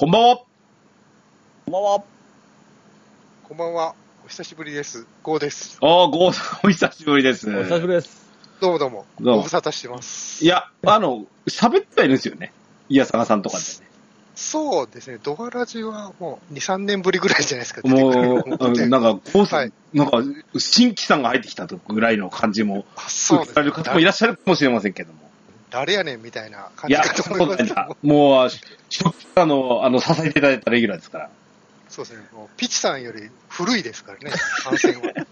こんばんは。こんばんは。こんばんは。お久しぶりです。ゴーです。ああ、ゴーさん、お久しぶりです。お久しぶりです。どうもどうも。どうもご無沙汰してます。いや、あの、喋ってはいるんですよね。いや、さがさんとかでそうですね。ドアラジはもう2、3年ぶりぐらいじゃないですか。ね。もう、なんか、ゴーさん、はいなんか、新規さんが入ってきたとぐらいの感じも、あそうです受けられる方もいらっしゃるかもしれませんけども。誰やねんみたいな感いや、じかと思いますけどなんだ。もう、初期からの、あの、支えていただいたレギュラーですから。そうですね。もうピチさんより古いですからね。参戦は。よ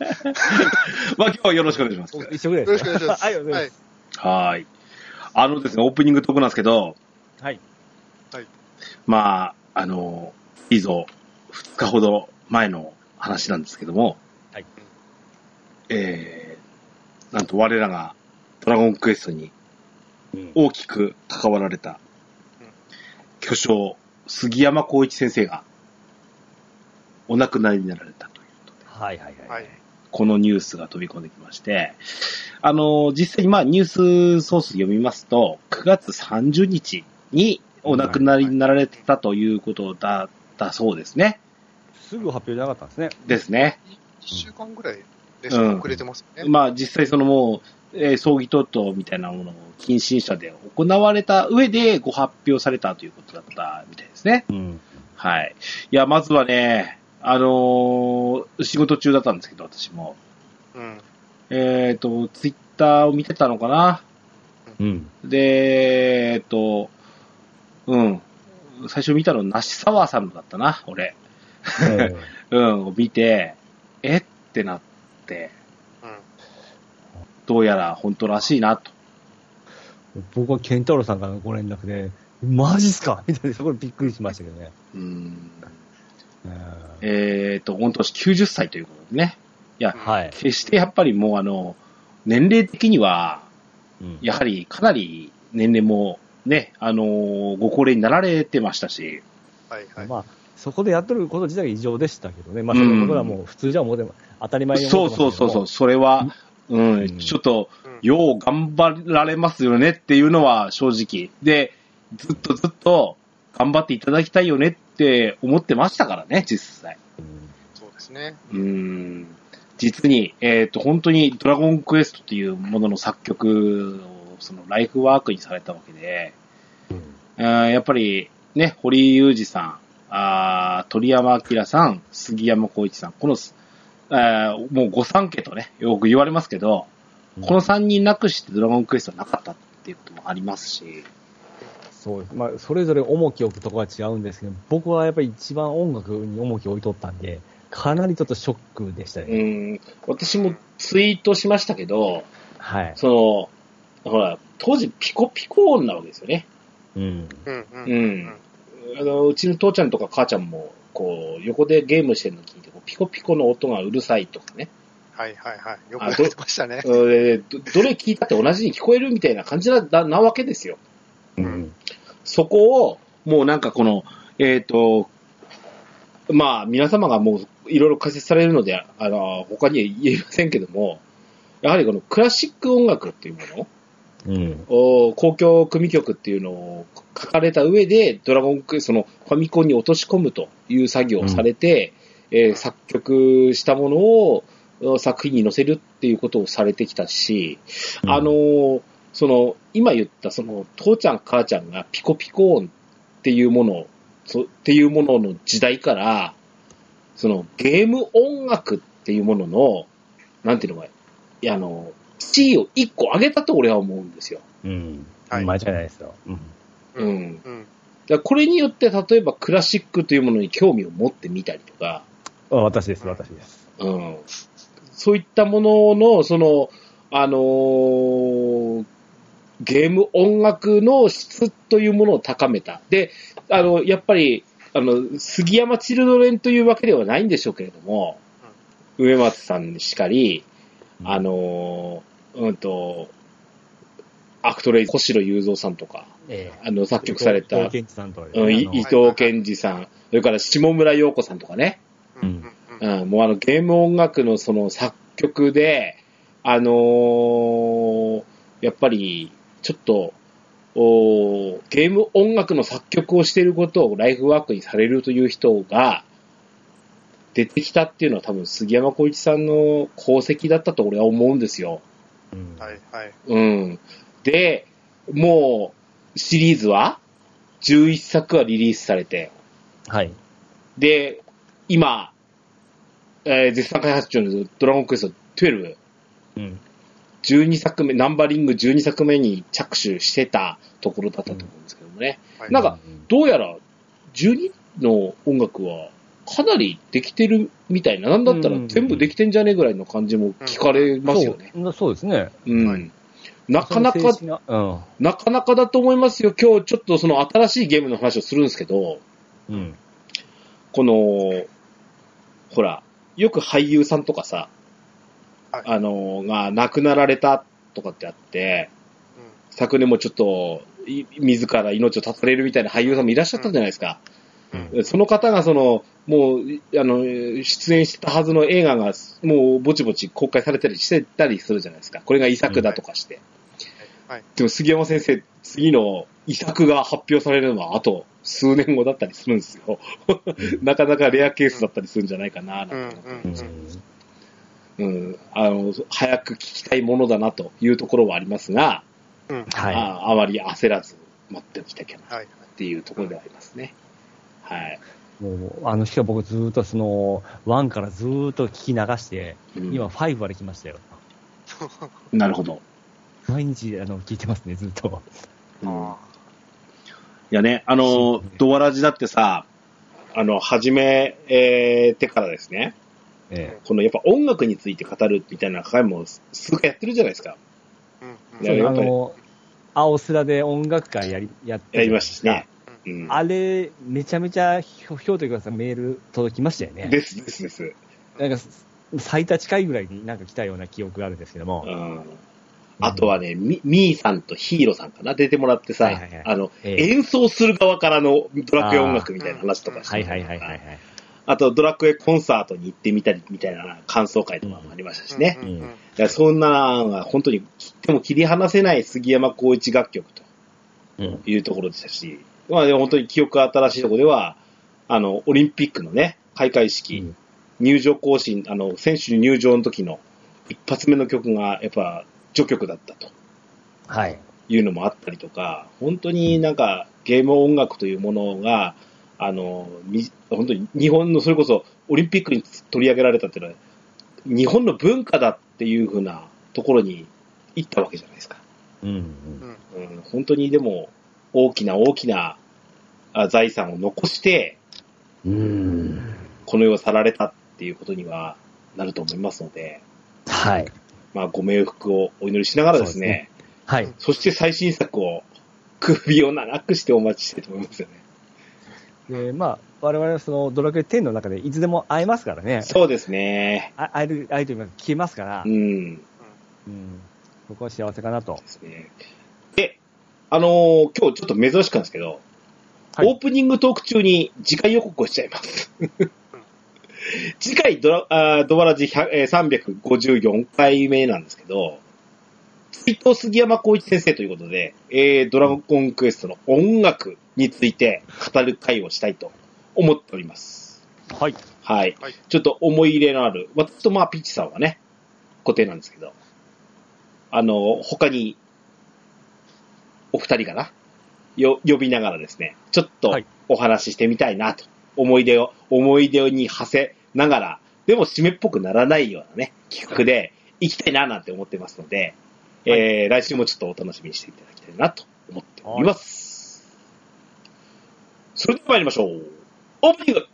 まあ、今日はよろしくお願いします。一緒ぐらいろですかしくお願いします。はい、お願いします。はーい。あのですね、オープニングトークなんですけど、はい。まあ、あの、いいぞ、2日ほど前の話なんですけども、はい。えー、なんと我らがドラゴンクエストにうん大きく関わられた、巨匠、杉山浩一先生が、お亡くなりになられたということで、はいはいははいい。このニュースが飛び込んできまして、あの、実際にまあニュースソース読みますと、9月30日にお亡くなりになられてたということだったそうですね。すぐ発表じゃなかったんですね。ですね。1週間ぐらいですうん遅れてますよね。まあ実際そのもう、えー葬儀等々みたいなものを近親者で行われた上でご発表されたということだったみたいですね。うん。はい。いや、まずはね、あのー仕事中だったんですけど、私も。うん。えっ、と、ツイッターを見てたのかなうん。で、えっ、と、うん。最初見たの、梨沢さんだったな、俺。うん、見て、えってなって、うん。どうやら本当らしいなと。僕はケンタロウさんからのご連絡で、マジっすか？みたいな、そこでびっくりしましたけどね。うん。うんえっ、と、御年90歳ということでね。いや、はい。決してやっぱりもうあの、年齢的には、うんやはりかなり年齢もね、あのーご高齢になられてましたし、はいはい。まあ、そこでやっとること自体が異常でしたけどね。まあ、そのことはもう普通じゃ思っても、当たり前にそう思ってまそうそうそう、すそれは、うん、うんちょっと、うんよう頑張られますよねっていうのは正直。で、ずっとずっと頑張っていただきたいよねって思ってましたからね、実際。そうですね。うん。実に、えっ、と、本当にドラゴンクエストというものの作曲を、そのライフワークにされたわけで、うんあーやっぱりね、堀井裕二さん、あー鳥山明さん、杉山浩一さん、この、あーもう御三家とね、よく言われますけど、この三人なくしてドラゴンクエストはなかったっていうこともありますし、そうです。まあ、それぞれ重きを置くところは違うんですけど、僕はやっぱり一番音楽に重きを置いとったんで、かなりちょっとショックでしたうね。ん、私もツイートしましたけど、はい。その、ほら、当時ピコピコ音なわけですよね。うん。うんうん。うん。あの、うちの父ちゃんとか母ちゃんも、こう、横でゲームしてるの聞いて、ピコピコの音がうるさいとかね。はいはいはい。よくあやってましたね。えーどどれ聞いたって同じに聞こえるみたいな感じなななわけですよ。うん。そこを、もうなんかこの、えっ、と、まあ、皆様がもういろいろ解説されるので、あの、他には言えませんけども、やはりこのクラシック音楽っていうもの、うん。お交響組曲っていうのを書かれた上で、ドラゴンクエストのファミコンに落とし込むという作業をされて、えー作曲したものをお作品に載せるっていうことをされてきたし、うんあのーその、今言ったその、父ちゃん母ちゃんがピコピコ音っていうもの、そっていうものの時代から、その、ゲーム音楽っていうものの、なんていうのか、いや、あの、地位を一個上げたと俺は思うんですよ。うん。はい間違いないですよ。うん。うん。うん。だこれによって、例えばクラシックというものに興味を持ってみたりとか、あ私です、私です。うん。そういったものの、その、あのーゲーム音楽の質というものを高めた。で、あの、やっぱり、あの、杉山チルドレンというわけではないんでしょうけれども、上松さんにしかり、あのーうんと、アクトレイ、小城雄三さんとか、えあの、作曲された、伊藤健二さんと、うん、いあの伊藤健二さん、それから下村陽子さんとかね、うん。うん。うん。うん、もうあのゲーム音楽のその作曲で、あのーやっぱりちょっと、おゲーム音楽の作曲をしていることをライフワークにされるという人が出てきたっていうのは多分杉山浩一さんの功績だったと俺は思うんですよ。うんはい、はい。うん。で、もうシリーズは11作はリリースされて、はい。で、今、えー絶賛開発中のドラゴンクエスト12、うん。12作目、ナンバリング12作目に着手してたところだったと思うんですけどもね。はいなんか、どうやら12の音楽はかなりできてるみたいな、なんだったら全部できてんじゃねえぐらいの感じも聞かれますよね。そうそうですね。うん。はいなかなかなうん。なかなかだと思いますよ。今日ちょっとその新しいゲームの話をするんですけど、うん。この、ほら、よく俳優さんとかさ、はいあの、が亡くなられたとかってあって、昨年もちょっと、い自ら命を絶たれるみたいな俳優さんもいらっしゃったじゃないですか。うんその方がその、もう、あの、出演してたはずの映画が、もうぼちぼち公開されたりしてたりするじゃないですか。これが遺作だとかして。はい。でも杉山先生、次の遺作が発表されるのはあと数年後だったりするんですよ。なかなかレアケースだったりするんじゃないかな、なんてうん思ってうんうんうん、あの、早く聞きたいものだなというところはありますが、うん。はい。ああまり焦らず待っておきたいかなはい。っていうところではありますね。はい。もう、あの日は僕ずーっとその、1からずーっと聞き流して、うん今5まで来ましたよ。なるほど。毎日、あの、聞いてますね、ずっと。うんあいやね、あの、ドアラジだってさ、あの、始めえーてからですね、えこのやっぱ音楽について語るみたいな回も数回やってるじゃないですか。ーうんうややっぱりあの、青スラで音楽会やり、やってやりましたしね。うんあれ、めちゃめちゃ、ひょ、ひょうというかさ、メール届きましたよね。ですですです。なんか、最多近いぐらいになんか来たような記憶があるんですけども。うんあとはね、み、みーさんとヒーローさんかな、出てもらってさ、はいはいはいあの、ええ演奏する側からのドラクエ音楽みたいな話とかしてはいはいはいはいはい。あとドラクエコンサートに行ってみたりみたいな感想会とかもありましたしね。うんうんいやそんなのが本当に切っても切り離せない杉山浩一楽曲とうん。いうところでしたし、まあでも本当に記憶新しいところでは、あの、オリンピックのね、開会式、うん入場行進、あの、選手入場の時の一発目の曲がやっぱ序曲だったとはい。いうのもあったりとか、本当になんかゲーム音楽というものが、あの、み本当に日本のそれこそオリンピックに取り上げられたっていうのは、日本の文化だっていうふうなところに行ったわけじゃないですか。うん。うんうんうん、本当にでも大きな大きなあ財産を残して、うん。この世を去られたっていうことにはなると思いますので、はい。まあ、ご冥福をお祈りしながらですそうね、はい。そして最新作を首を長くしてお待ちしたいと思いますよね。で、まあ、我々はそのドラクエ10の中でいつでも会えますからね。そうですね。あ会える、会えるというか聞けますからう、ん。うん。僕は幸せかなと。ですね。で、あのー今日ちょっと珍しくなんですけど、はいオープニングトーク中に次回予告をしちゃいます。次回ドラ、あードバラジ100えー354回目なんですけど、追悼杉山浩一先生ということで、えードラゴンクエストの音楽について語る回をしたいと思っております。はい。はい。はいちょっと思い入れのある、私とまあピッチさんはね、固定なんですけど、あの、他に、お二人かな？よ、呼びながらですね、ちょっとはい。お話ししてみたいなと、思い出を、思い出に馳せながら、でも締めっぽくならないようなね、企画で行きたいななんて思ってますので、えー来週もちょっとお楽しみにしていただきたいなと思っております。それでは参りましょう。オープニング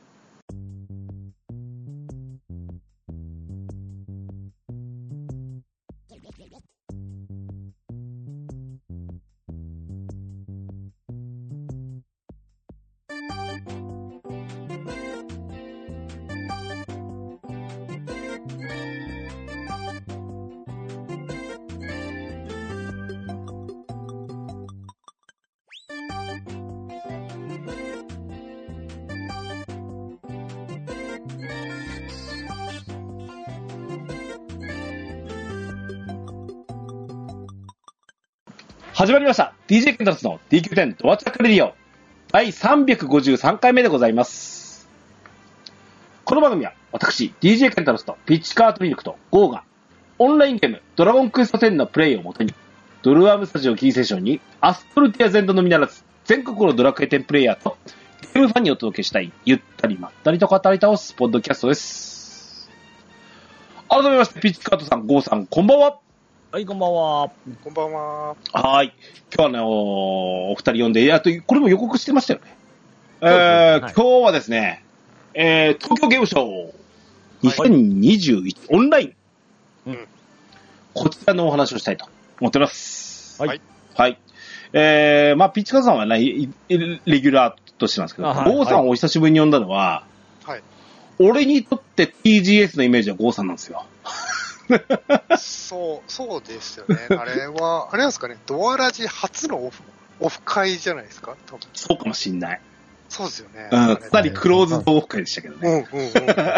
始まりました。DJ ケンタロスの DQ10 ドアチャックレディオ第353回目でございます。この番組は私、DJ ケンタロスとピッチカートミルクとゴーがオンラインゲームドラゴンクエスト10のプレイをもとにドルアームスタジオキーセッションにアストルティア全土のみならず全国のドラクエ10プレイヤーとゲームファンにお届けしたいゆったりまったりと語り倒すポッドキャストです。改めまして、ピッチカートさん、ゴーさん、こんばんは。はい、こんばんは。こんばんは。はい。今日はね、おお二人呼んで、あと、これも予告してましたよね。えーはい今日はですね、えー、東京ゲームショウ2021、オンライン。うんこちらのお話をしたいと思っております。はいはい。えー、まあ、ピッチカーさんはね、いいレギュラーとしてなんですけど、あはいゴーさんをお久しぶりに呼んだのは、はい。俺にとって TGS のイメージはゴーさんなんですよ。そう、そうですよね。あれは、あれなんですかね、ドアラジ初のオフ、オフ会じゃないですか？多分そうかもしんない。そうですよね。うん、あれかなりクローズドオフ会でしたけどね。うんうんうん。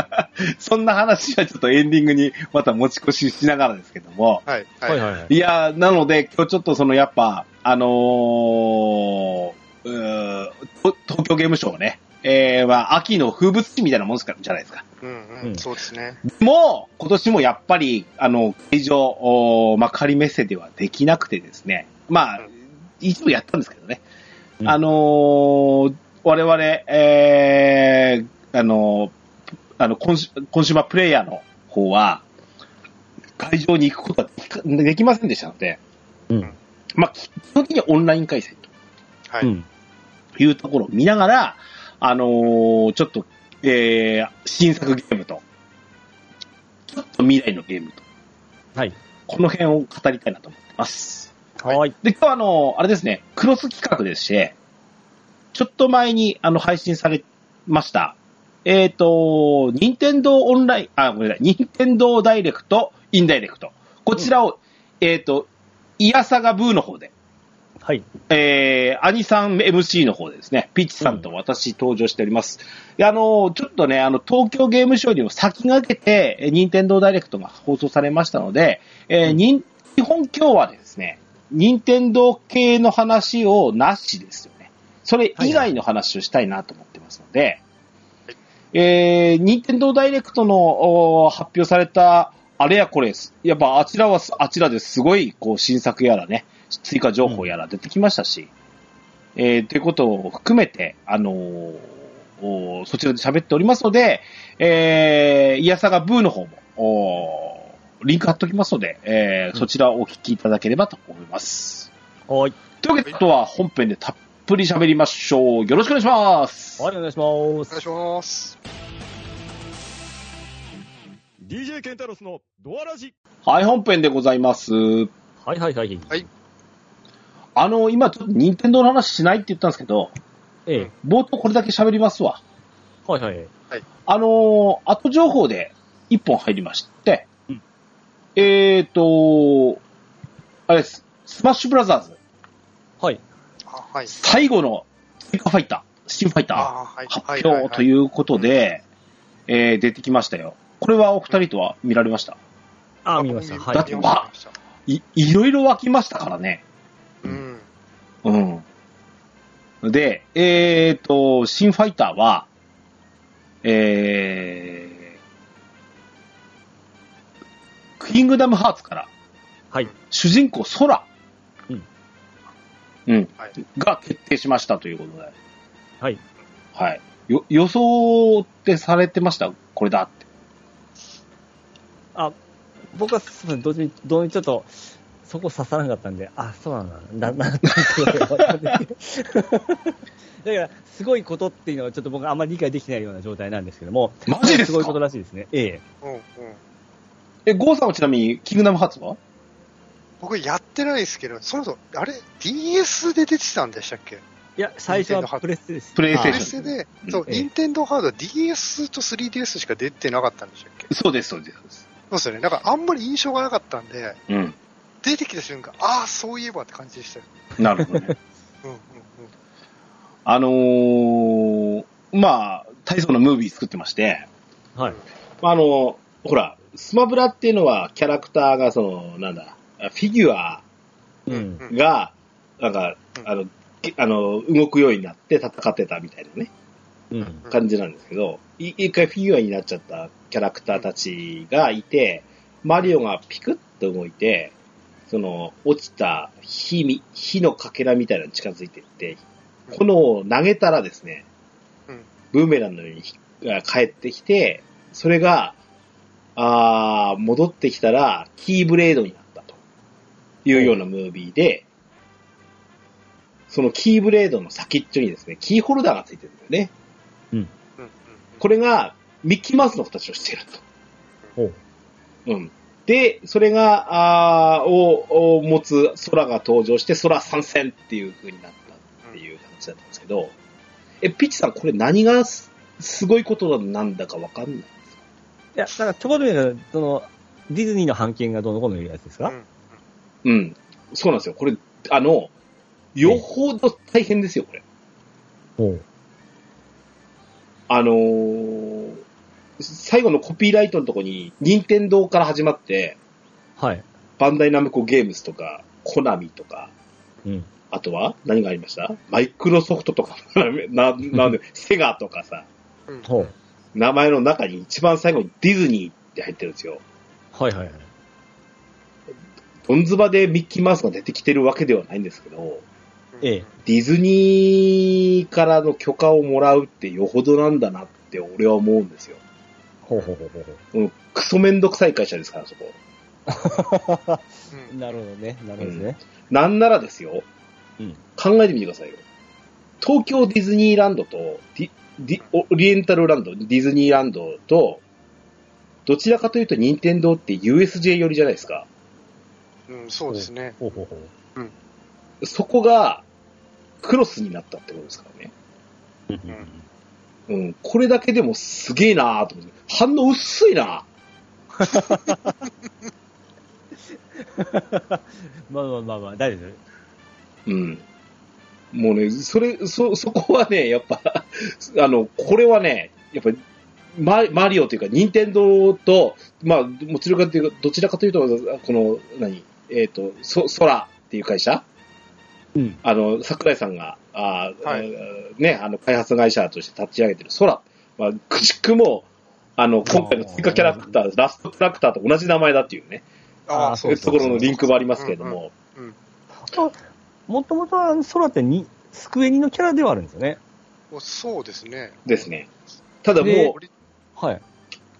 そんな話はちょっとエンディングにまた持ち越ししながらですけども。はい。はいはいはい。いやー、なので今日ちょっとそのやっぱ、あのー、う東京ゲームショウね、えー、まあ秋の風物詩みたいなもんですか？らじゃないですか。うんううんん、そうですね。もう、今年もやっぱり、あの、会場、おーまあ仮メッセではできなくてですね、まあうん、一部やったんですけどね。うんあのー我々、えー、あのーあの、コンシコンシューマープレイヤーの方は、会場に行くことはできかできませんでしたので、うん。まあ、基本的にはオンライン開催はい。いうところを見ながら、あのーちょっと、えー、新作ゲームと、ちょっと未来のゲームと、はい。この辺を語りたいなと思ってます。はい。で、今日はあの、あれですね、クロス企画でして、ちょっと前にあの配信されました、えっ、と、任天堂オンライン、あ、ごめんなさい、任天堂ダイレクト、インダイレクト。こちらを、えっ、と、イヤサガブーの方で、はい。えー、アニさん MC の方でですね、ピッチさんと私登場しております。であの、ちょっとね、あの、東京ゲームショウにも先駆けて、えー任天堂ダイレクトが放送されましたので、えーにん基本今日はですね、任天堂系の話をなしですよね。それ以外の話をしたいなと思ってますので、えー、任天堂ダイレクトのお発表されたあれやこれです。やっぱあちらはあちらですごいこう新作やらね、追加情報やら出てきましたし、えー、ということを含めて、あのーおそちらで喋っておりますので、えー、イヤサガブーの方も、おリンク貼っておきますので、えーうんそちらをお聞きいただければと思います。はい。というわけで、あとは本編でたっぷり喋りましょう。よろしくお願いします。はい、お願いしまお願いす。します。DJ ケンタロスのドアラジはい、本編でございます。はいはいはい。あの、今ちょっと任天堂の話しないって言ったんですけど、ええ。冒頭これだけ喋りますわ。はいはい。あのー後情報で一本入りまして、うんえっ、と、あれです、スマッシュブラザーズ、はい。あ、はい。最後の追加ファイター、スチームファイターあ、はい。発はいはい表ということで、えー出てきましたよ。これはお二人とは見られました？あ、見ました。はい。だって見ました見ましたい、いろいろ湧きましたからね。うん。うん。で、えっ、と、新ファイターは、えー、キングダムハーツから、はい。主人公、ソラ。うん。うん。はいが決定しましたということで。はい。はい。よ、予想ってされてました？これだって。あ、僕は、すみません、同時に、同時にちょっと、そこ刺さらなかったんで、あ、そうなんだ、な、な、だから、すごいことっていうのは、ちょっと僕はあんまり理解できないような状態なんですけども、マジですか？すごいことらしいですね。ええ。うんうん。え、ゴーさんはちなみに、キングダムハーツは？僕やってないですけど、そもそも、あれ ?DS で出てたんでしたっけ？いや、最初はプレステです。プレイステープレションステで、そう、ええ任天堂ハードは DS と 3DS しか出てなかったんでしたっけ？そうです、そうです。そうですよね。だからあんまり印象がなかったんで、うん。出てきた瞬間、ああ、そういえばって感じでしたよ。なるほどね。うんうんうん。あのー、まあ、大層なムービー作ってまして、はい。あの、ほら、スマブラっていうのはキャラクターがその、なんだ、フィギュアうん。が、なんかう、んあの、きあの、動くようになって戦ってたみたいなね、うん。感じなんですけど、い一回フィギュアになっちゃったキャラクターたちがいて、マリオがピクッと動いて、その、落ちた火み、火のかけらみたいなのに近づいていって、炎を投げたらですね、うんブーメランのように帰ってきて、それが、あー戻ってきたら、キーブレードになったというようなムービーで、そのキーブレードの先っちょにですね、キーホルダーがついてるんだよね。うんうんこれが、ミッキーマウスの形をしていると。ほう。うん。で、それが、あーを、を持つ空が登場して、空参戦っていう風になったっていう形だったんですけど、え、ピッチさん、これ何がすすごいことなんだかわかんないいや、なんかちょこっとその、ディズニーの版権がどうのこうのいうやつですか、うんうん。そうなんですよ。これ、あの、よほど大変ですよ、これ。ほう。あのー最後のコピーライトのとこに、任天堂から始まって、はい。バンダイナムコゲームズとか、コナミとか、うん。あとは何がありました？マイクロソフトとか、な、なんで、セガとかさ、うんほう。名前の中に一番最後にディズニーって入ってるんですよ。はいはいはい。ドンズバでミッキーマウスが出てきてるわけではないんですけど、ええディズニーからの許可をもらうってよほどなんだなって俺は思うんですよ。ほうほうほうほうほうん、クソめんどくさい会社ですから、そこ。うんう。なるほどね。なるほどね。なんならですよ、うん。考えてみてくださいよ。東京ディズニーランドとディディオリエンタルランド、ディズニーランドと、どちらかというと任天堂って USJ 寄りじゃないですか。うん、そうですね。ほうほうほう。そこがクロスになったってことですからね。うんうん、これだけでもすげえなーと思って。反応薄いな まあまあまあまあ、大丈夫。うん。もうね、それ、そ、そこはね、やっぱ、あの、これはね、やっぱり、ママリオというか、任天堂と、まあ、もちろんかというか、どちらかというと、この、何、えっ、と、そ、空っていう会社うん。あの、桜井さんが、あー、はいえーね、あの、開発会社として立ち上げてる空。まあ、くしくも、あの、今回の追加キャラクター、ラストキャラクターと同じ名前だっていうね、あそうですところのリンクもありますけれども、もともとは空ってに、スクエニのキャラではあるんですよね。うんそうですね。ですね。ただもでう、はい。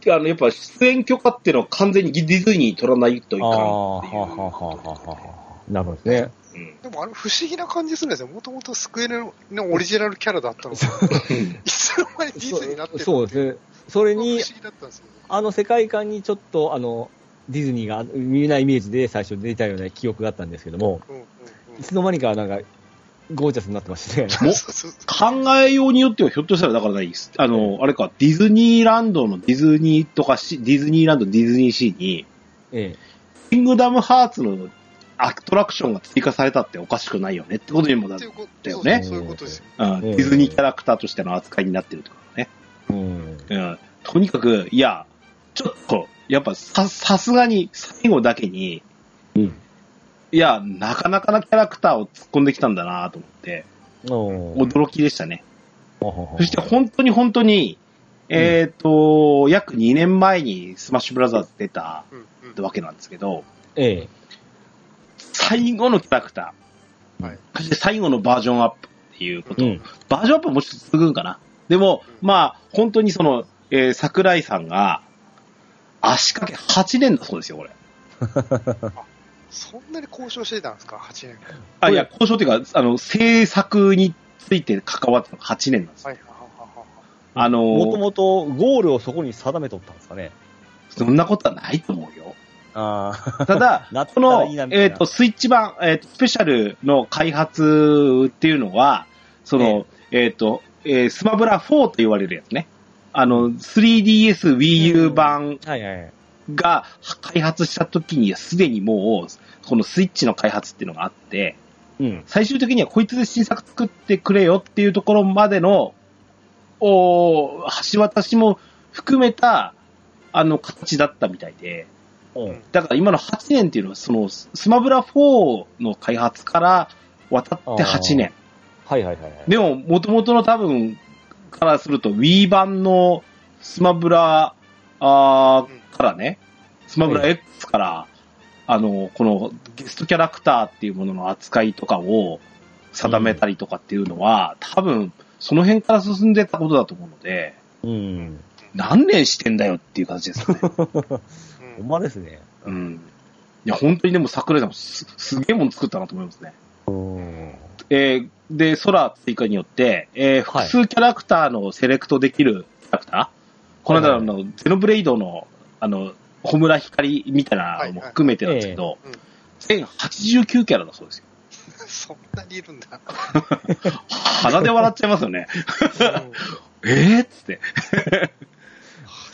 あの、やっぱ出演許可っていうのは完全にディズニーに取らないといかんっていう。なるほどですね。うんでもあれ不思議な感じするんですよ。もともとスクエルのオリジナルキャラだったのが、いつの間にディズニーになってるそうですね。それに。あの世界観にちょっと、あの、ディズニーが見えないイメージで最初出たような記憶があったんですけども、うんうんいつの間にかなんか、ゴージャスになってましてね。考えようによってはひょっとしたらだからないです。あの、あれか、ディズニーランドのディズニーとかし、ディズニーランド、ディズニーシーに、ええ。キングダムハーツのアトラクションが追加されたっておかしくないよねってことにもなる。っていうことだよねそうそういうことですよ。うん、ディズニーキャラクターとしての扱いになってるってことね。うん。うん。とにかく、いや、ちょっと、やっぱさ、さすがに最後だけに、うん。いや、なかなかなキャラクターを突っ込んできたんだなと思って、驚きでしたね。そして本当に本当に、えっ、と、約2年前にスマッシュブラザーズ出たうんうんわけなんですけど、ええ。最後のキャラクター、はいそして最後のバージョンアップっていうこと、うんバージョンアップはもうちょっと続くんかな。でも、まあ、本当にその、えー桜井さんが、足掛け8年だそうですよ、これ。そんなに交渉してたんですか ?8 年。あ、いや、交渉っていうか、あの、制作について関わったのが8年なんですよ。はい。あのもともとゴールをそこに定めとったんですかね。そんなことはないと思うよ。ああ。ただ このえっ、と、スイッチ版、えっ、と、スペシャルの開発っていうのは、その、えっ、と、えースマブラ4と言われるやつね。あの、3DS Wii U 版。が開発した時にはすでにもう、このスイッチの開発っていうのがあって、うん。最終的にはこいつで新作作ってくれよっていうところまでの、お橋渡しも含めた、あの、形だったみたいで、うん。だから今の8年っていうのは、その、スマブラ4の開発から、渡って8年。はいはいはいはい。でも、元々の多分からすると Wii 版のスマブラあーからね、スマブラ X から、あの、このゲストキャラクターっていうものの扱いとかを定めたりとかっていうのは、多分その辺から進んでたことだと思うので、うん。何年してんだよっていう感じですよね。ほんまですね。うん。いや、本当にでも桜井さんもすすげえもん作ったなと思いますね。うん。えーで、空追加によって、えー複数キャラクターのセレクトできるキャラクター、この間はいのゼノブレイドの、あの、ホムラ光みたいなのも含めてなんですけど、1089キャラだそうですよ。そんなにいるんだ。鼻で笑っちゃいますよね。えーっつって。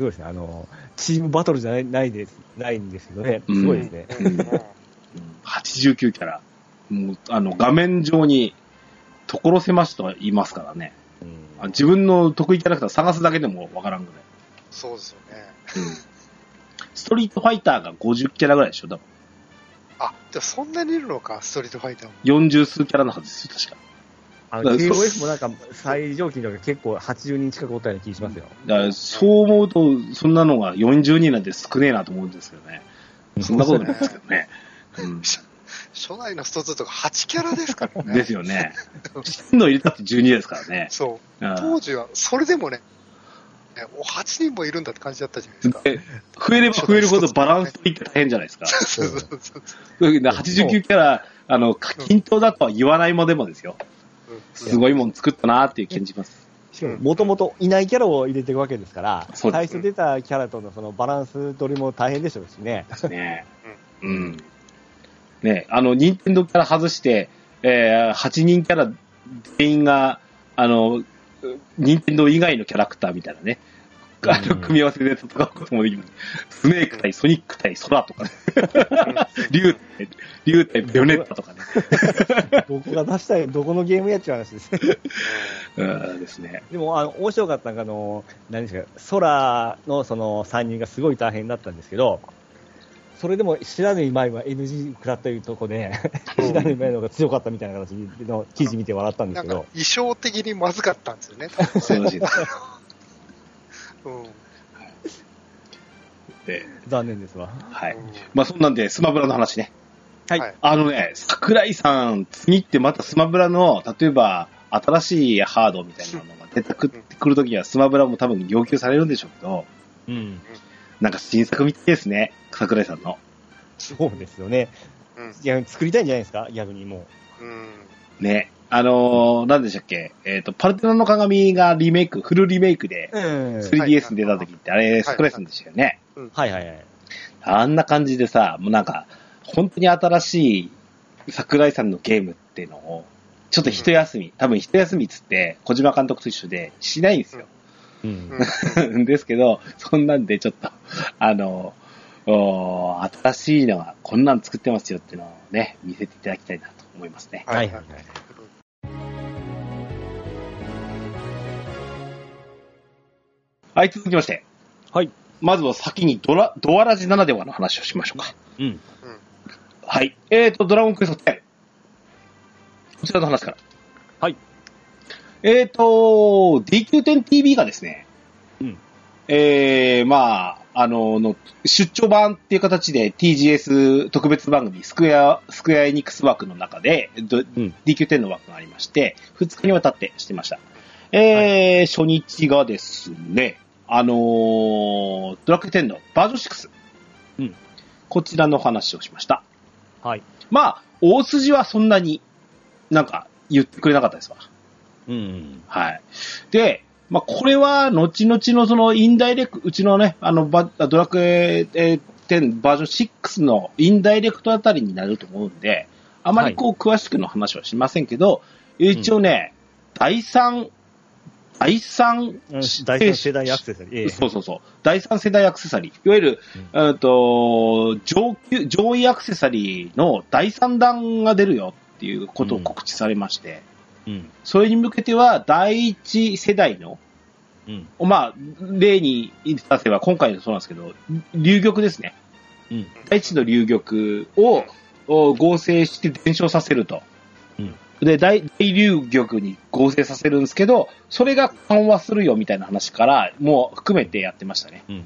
すごいですね。あの、チームバトルじゃないないです、ないんですけどね。うん。すごいですね。うん。うん。うん。89キャラ。もう、あの、画面上に、所狭しといますからね。うん。あ自分の得意キャラクター探すだけでもわからん。ぐらい。そうですよね。ストリートファイターが50キャラぐらいでしょ多分。あ、じゃあそん。なにいるのか、ストリートファイターも。40数キャラのはずですよ、確か。あの、KOF もなんか、最上級とか結構80人近くおったような気がしますよ。だからそう思うと、そんなのが40人なんて少ねえなと思うんですけどね。そんなことないですけどね。うん初代のスト2とか8キャラですからね。ですよね。真の入れたって12ですからね。そう。うん当時は、それでもね、ねお8人もいるんだって感じだったじゃないですか。で増えれば増えるほどバランス取りって大変じゃないですか。そうそうそうそう。だから89キャラ、あの、均等だとは言わないまでもですよ。すごいもん作ったなっていう感じます。しかも、もともといないキャラを入れていくわけですから、最初出たキャラとのそのバランス取りも大変でしょうしね。ねうん。ねあの、任天堂から外して、えー、8人キャラ全員が、あの、任天堂以外のキャラクターみたいなね、あの、うん組み合わせで戦うこともできます。スネーク対ソニック対空とかね、竜対、竜対ベヨネッタとかね、どこが出したい、どこのゲームやっちゃう話です。うんですね。でも、あの、面白かったのが、あの、何ですか、空のその3人がすごい大変だったんですけど、それでも知らぬ前は NG 食らったいうとこで、知らぬ前の方が強かったみたいな形の記事見て笑ったんですけど、、衣装的にまずかったんですよね。らしいです。うん。で、残念ですわ。はい。うんまあ、そんなんで、スマブラの話ね。はいはいあのね、桜井さん、次ってまたスマブラの、例えば、新しいハードみたいなのが出てくくるときには、スマブラも多分要求されるんでしょうけど、うん。なんか新作みたいですね、桜井さんの。そうですよね。うんいや、作りたいんじゃないですか？逆にもうん。ね。あのー、なんでしたっけ？えっ、と、パルテノの鏡がリメイク、フルリメイクでう。うん。3DS に出たときって、あれ、桜井さんでしたよね。はいはいはい。あんな感じでさ、もうなんか、本当に新しい桜井さんのゲームっていうのを、ちょっと一休み、多分一休みっつって、小島監督と一緒でしないんですよ。うん うん。ですけど、そんなんでちょっと、あの、お新しいのが、こんなん作ってますよっていうのをね、見せていただきたいなと思いますね。はいはいはい。はい、続きまして。はい。まずは先にドラ、ドアラジならではの話をしましょうか。うん。はい。えーと、ドラゴンクエスト10。こちらの話から。はい。えーと、DQ10TV がですね、うん。えー、まあ、あの、の、出張版っていう形で TGS 特別番組、スクエア、スクエアエニックス枠の中で、どん DQ10 の枠がありまして、2日にわたってしてました。えー初日がですね、あのードラクエ10のバージョン6。うんこちらの話をしました。はい。まあ、大筋はそんなになんか言ってくれなかったですわ。うん。はい。で、まあ、これは、後々のその、インダイレクト、うちのね、あの、バドラクエえー10バージョン6のインダイレクトあたりになると思うんで、あまりこう、詳しくの話はしませんけど、一応ね、第3、第3、第三世代アクセサリー。ええそうそうそう。第3世代アクセサリー。いわゆる、うんと上級、上位アクセサリーの第3弾が出るよっていうことを告知されまして、うん。それに向けては第1世代の、うん。まあ、例に出せば今回のそうなんですけど、流玉ですね。うん。第一の流玉をお合成して伝承させるとうんで、大大流玉に合成させるんですけど、それが緩和するよみたいな話から、もう含めてやってましたね。うん。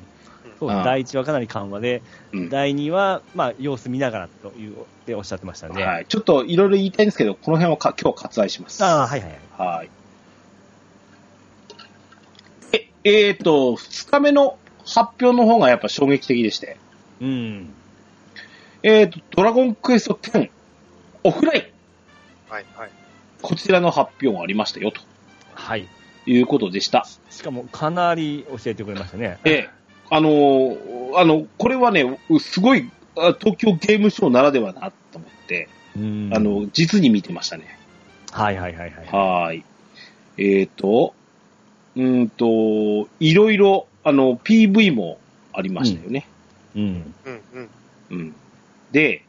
そうああ第1話かなり緩和で、うん第2話、まあ、様子見ながらという、っておっしゃってましたんで。はい。ちょっといろいろ言いたいんですけど、この辺はか今日割愛します。ああ、はいはいはい。はい。え、えーと、二日目の発表の方がやっぱ衝撃的でして、うん。えーと、ドラゴンクエスト10、オフライン、はい、はい。こちらの発表がありましたよ、とはい。いうことでした。しかも、かなり教えてくれましたね。ええ、あのーあの、これはね、すごい、あ東京ゲームショウならではだなと思って、うんあ、の、実に見てましたね。はいはいはいはい。はーい。えーと、うーんと、いろいろ、あの、PV もありましたよね。うん。うん、うん。うん。で、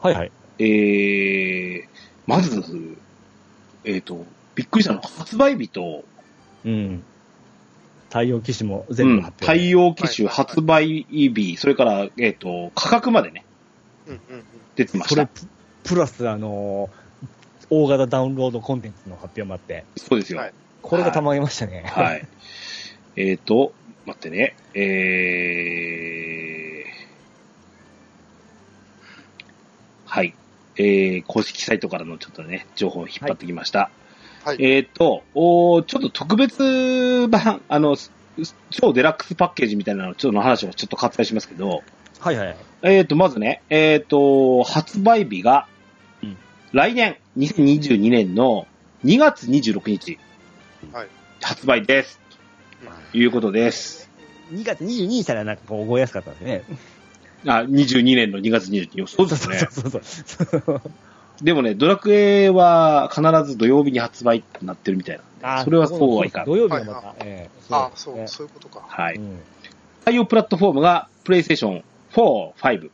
はいはい。えー、まず、えーと、びっくりしたのは発売日と、うん。対応機種もうん全部発表。対応機種はいはいはい発売日、それから、えーと、価格までね、うん、うん。出てましそれた。プ、プラス、あのー大型ダウンロードコンテンツの発表もあって、そうですよ。はいこれがたまりましたね。はい。えーと、待ってね。えー、はい。えー、公式サイトからのちょっとね、情報を引っ張ってきました。はい。えーと、おーちょっと特別版、あの、す超デラックスパッケージみたいなの、ちょっとの話をちょっと割愛しますけど、はいはい。えーと、まずね、えーと、発売日がうん、来年、2022年の2月26日、はい。発売です。ということです。2月22日からなんかこう覚えやすかったんですね。あ、22年の2月22日。そうですね。そうそうそうそう。でもね、ドラクエは必ず土曜日に発売ってなってるみたいなんで、それはそうはいかん。土曜日はまはた、ええあ、そう、そういうことか。はい。ね対応プラットフォームが、プレイステーション4、5。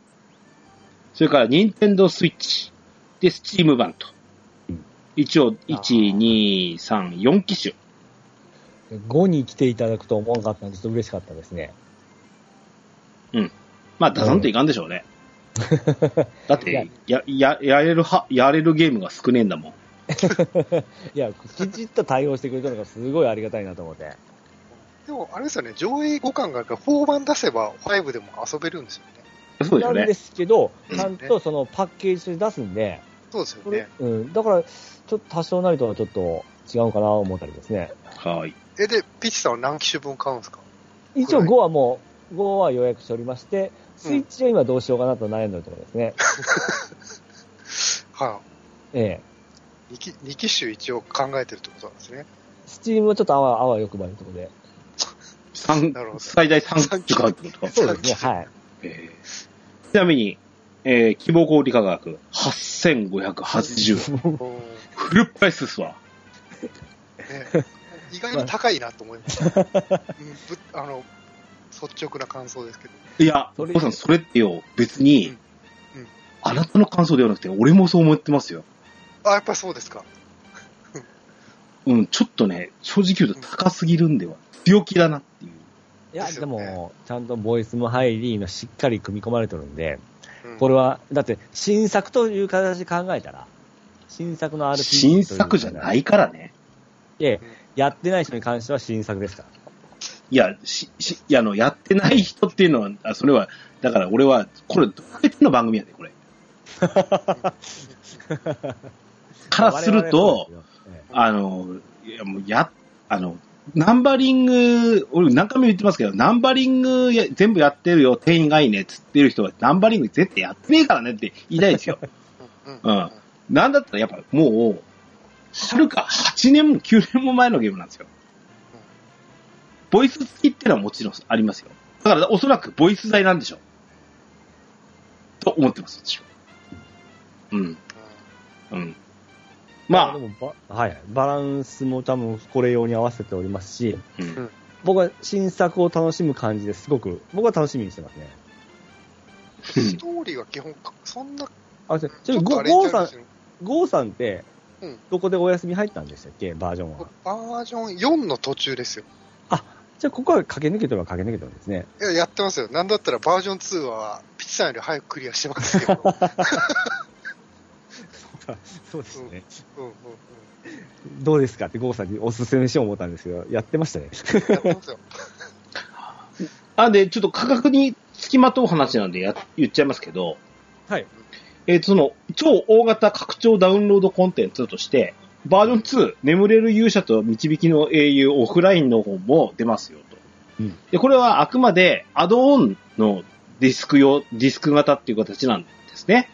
それから、ニンテンドースイッチ。で、スチーム版とうん。一応、1、2、3、4機種。うん。5に来ていただくと思わなかったので、ちょっと嬉しかったですね。まあ、出さんといかんでしょうね。だって、や、や、やれるは、やれるゲームが少ねえんだもん。いや、きちっと対応してくれたのがすごいありがたいなと思って。でも、あれですよね、上映互換があるから、4版出せば5でも遊べるんですよね。そうですよねなんで。すけど、うんちゃんとそのパッケージとして出すんで、そうですよこれね。うん、だから、ちょっと多少なりとはちょっと違うかなと思ったりですね。はい。え、で、ピッチさんは何機種分買うんですか？一応はい5はもう、5は予約しておりまして、スイッチは今どうしようかなと悩んでるところですね。はええ。い、2機。二機種一応考えてるってことなんですね。スチームはちょっとあわあわよくばるところで。三最大3機買うってこと？そうですね、はい。えーちなみに、えー希望小売価格、8580円。フルプライスですわ。ね、意外に高いなと思いました。うんぶあの、率直な感想ですけど。いや、それお父さん、それってよ、別に、うんうんあなたの感想ではなくて、俺もそう思ってますよ。あ、やっぱりそうですか。うん、ちょっとね、正直言うと高すぎるんでは、強気だなっていう。いや、でも、ちゃんとボイスも入り、今しっかり組み込まれてるんで、うんこれは、だって、新作という形で考えたら、新作の RPG 新作じゃないいからね。いやいややってない人に関しては新作ですから。いや、し、し、いや、あの、やってない人っていうのは、あそれは、だから俺は、これ、どうやっての番組やで、これ。からすると、あの、いや、もう、や、あの、ナンバリング、俺何回も言ってますけど、ナンバリングや全部やってるよ、定員がいいねっつってる人は、ナンバリング絶対やってねえからねって言いたいですよ。うんうんなんだったらやっぱもう、はるか8年も9年も前のゲームなんですよ。ボイス付きってのはもちろんありますよ。だからおそらくボイス代なんでしょう。と思ってます、私は。うん。うん。までもばはい、バランスも多分これ用に合わせておりますし、あ、うん。僕は新作を楽しむ感じですごく、僕は楽しみにしてますね。ストーリーは基本か、そんな、あ、ちょ、ちちょっとあれょゴゴーさんゴーさんってうん、どこでお休み入ったんでしたっけ、バージョンは。バージョン4の途中ですよ。じゃあ、ここは駆け抜けてるは駆け抜けてるんですね。いや、やってますよ。なんだったらバージョン2は、ピッチさんより早くクリアしてますけど。か、そうですね。うんうんうん。どうですかってゴーさんにおすすめしよう思ったんですけど、やってましたね。やってますよ。あ、で、ちょっと価格に付きまとう話なんでや言っちゃいますけど、はい。えーその、超大型拡張ダウンロードコンテンツとして、バージョン2、眠れる勇者と導きの英雄オフラインの方も出ますよと。うんで、これはあくまでアドオンのディスク用、ディスク型っていう形なんですね。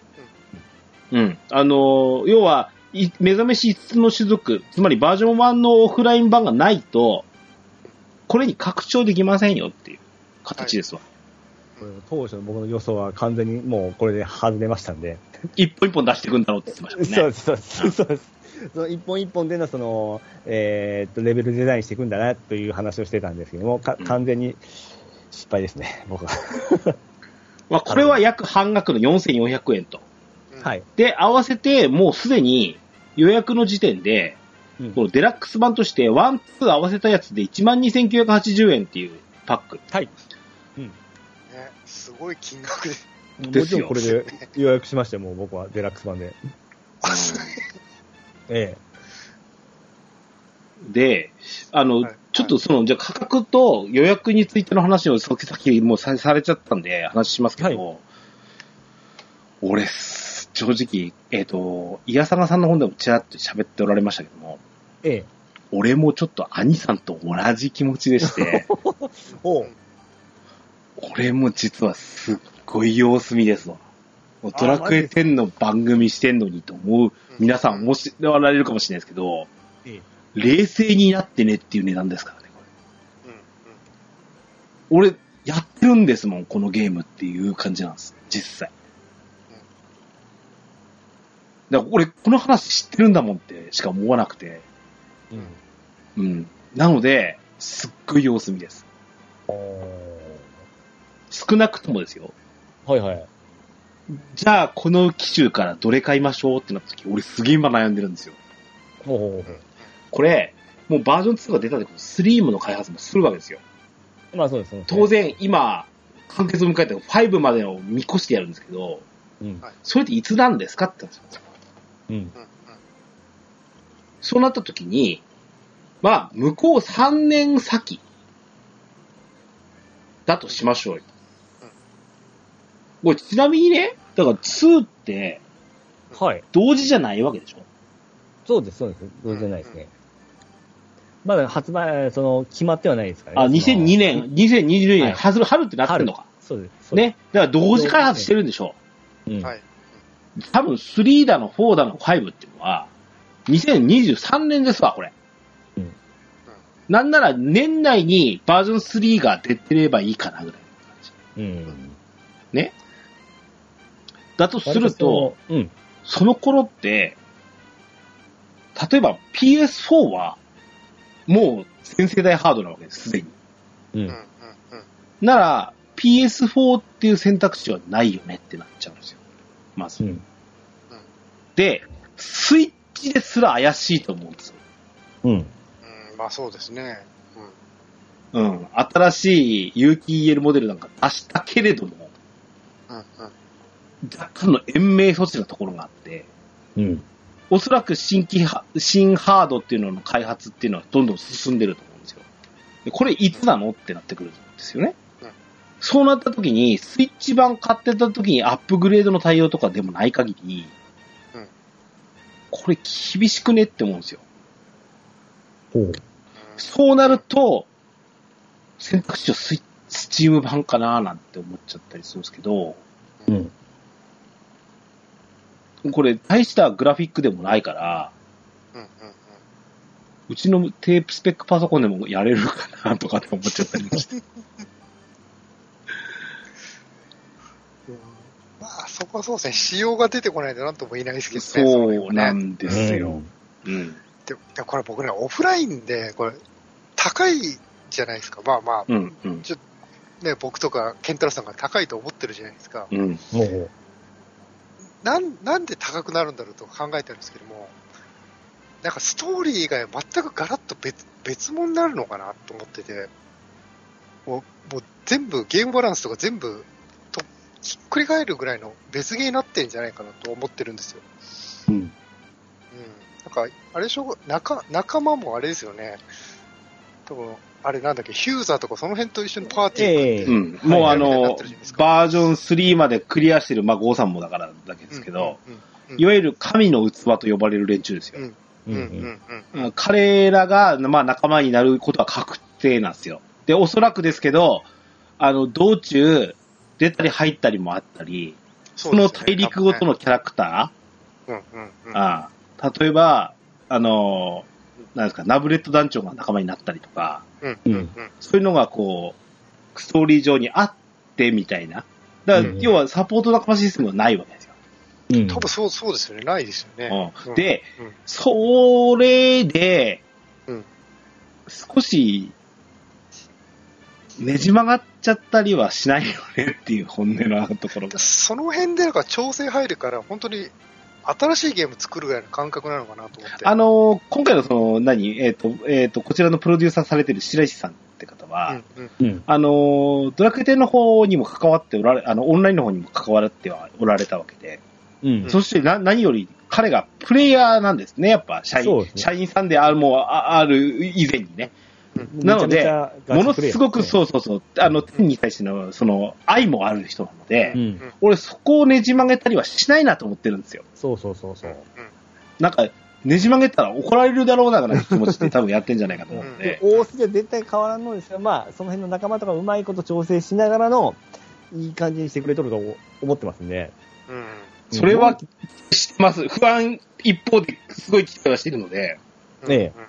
うん。あのー要は、い目覚めし5つの種族、つまりバージョン1のオフライン版がないと、これに拡張できませんよっていう形ですわ。当初の僕の予想は完全にもうこれで外れましたんで。一本一本出していくんだろうって言ってましたね。そうです、そうです。その一本一本でのその、えーっと、レベルデザインしていくんだなという話をしてたんですけども、完全に失敗ですね、僕は。まあ、これは約半額の4400円と。うんはい。で、合わせてもうすでに予約の時点で、うんこのデラックス版としてワン、ツー合わせたやつで12,980円っていうパック。はい。ね、すごい金額で。ですよもちろんこれで予約しましたよ、もう僕はデラックス版で。あ、そうえで、あの、はいちょっとその、じゃあ価格と予約についての話をさっきもうさされちゃったんで話しますけど、俺、正直、えっ、と、イヤサガさんの本でもちらっと喋っておられましたけども、え。ええ。俺もちょっと兄さんと同じ気持ちでして、俺も実はすっごい様子見ですわ。ドラクエ10の番組してんのにと思う皆さんもしられるかもしれないですけど、ええ冷静になってねっていう値段ですからね、これ。うんうん俺、やってるんですもん、このゲームっていう感じなんです、実際。だから俺、この話知ってるんだもんってしか思わなくて。うん。うん。なので、すっごい様子見です。少なくともですよ。はいはい。じゃあ、この機種からどれ買いましょうってなった時、俺すげえ今悩んでるんですよ。おうこれ、もうバージョン2が出た時、スリームの開発もするわけですよ。まあそうです。そうです当。然、今、完結を迎えた5までを見越してやるんですけど、うん。それっていつなんですかって言ったんですよ。うんそうなった時に、まあ、向こう3年先だとしましょうよ。これちなみにね、だから2ってはい。同時じゃないわけでしょ？そうです、そうです。どうじゃないですね。まだ発売、その、決まってはないですからあ、ね。その2002年、2022年、はい春、春ってなってるのか？そうです。そうです。ね？だから同時開発してるんでしょ？うん。はい。多分3だの4だの5っていうのは、2023年ですわ、これ。うんなんなら年内にバージョン3が出てればいいかなぐらいの感じ。うん。ね。だとすると、割その、うん。その頃って、例えば PS4 は、もう全世代ハードなわけです、すでに。う。うんんうんうんなら、PS4 っていう選択肢はないよねってなっちゃうんですよ。まず。うん。で、スイッチですら怪しいと思うんですよ。うん。うんまあそうですね。うんうん。新しい有機 EL モデルなんか出したけれども、うんうん若干の延命措置なところがあって、うん。おそらく新規は、新ハードっていうのの開発っていうのはどんどん進んでると思うんですよ。でこれいつなのってなってくるんですよね。うんそうなった時に、スイッチ版買ってた時にアップグレードの対応とかでもない限り、うんこれ厳しくねって思うんですよ。ほう。うんそうなると、選択肢はスイスチーム版かななんて思っちゃったりするんですけど、うん。これ大したグラフィックでもないから、うんうんうちのテープスペックパソコンでもやれるかなとかって思っちゃったりもして。うんまあそこはそうですね。仕様が出てこないとなんとも言えないですけどね。そうなね。んですよ。うん。ででこれ僕ね、オフラインで、これ、高いじゃないですか。まあまあ、うん。うん。ね、僕とかケンタロウさんが高いと思ってるじゃないですか。うん。なん、なんで高くなるんだろうと考えてるんですけども、なんかストーリーが全くガラッと別、別物になるのかなと思ってて、もう、もう全部、ゲームバランスとか全部、と、ひっくり返るぐらいの別ゲーになってんじゃないかなと思ってるんですよ。うん。か、あれでしょ、仲、仲間もあれですよね。多分、あれなんだっけ、ヒューザーとかその辺と一緒にパーティーええ。うん。もうあのバージョン3までクリアしてる、まあ、ゴーさんもだからだけですけど、いわゆる神の器と呼ばれる連中ですよ。うんうんうんうん。うんうん彼らが、まあ、仲間になることは確定なんですよ。で、おそらくですけど、あの、道中、出たり入ったりもあったり、その大陸ごとのキャラクタうんうんうん。ー、ああ。例えば、あの、なんですか、ナブレット団長が仲間になったりとか、うんうんうんそういうのがこう、ストーリー上にあってみたいな。だから、うん要はサポート仲間システムはないわけですよ。うん多分そう、そうですよね。ないですよね。うんで、うんそれで、うん少し、ねじ曲がっちゃったりはしないよねっていう本音のところが。その辺でなんか調整入るから、本当に新しいゲーム作るぐらいの感覚なのかなと思って。あの、今回のその、何、えっ、と、えっ、と、こちらのプロデューサーされてる白石さんって方は、うんうんうん。あの、ドラクエ10の方にも関わっておられ、あの、オンラインの方にも関わってはおられたわけで、うん。そしてな、何より彼がプレイヤーなんですね、やっぱ、社員、ね社員さんである、もう、あある以前にね。なのでものすごくう。そうそうそう、あの、天に対しての、その、愛もある人なので、うん。俺そこをねじ曲げたりはしないなと思ってるんですよ。そうそうそうそう。なんか、ねじ曲げたら怒られるだろうな、なんて気持ちで多分やってんじゃないかと思うんで。大筋は絶対変わらんのですが、まあ、その辺の仲間とかうまいこと調整しながらの、いい感じにしてくれとると思ってますんで。うんそれは知ってます。不安一方ですごい期待はしてるので、うんねうん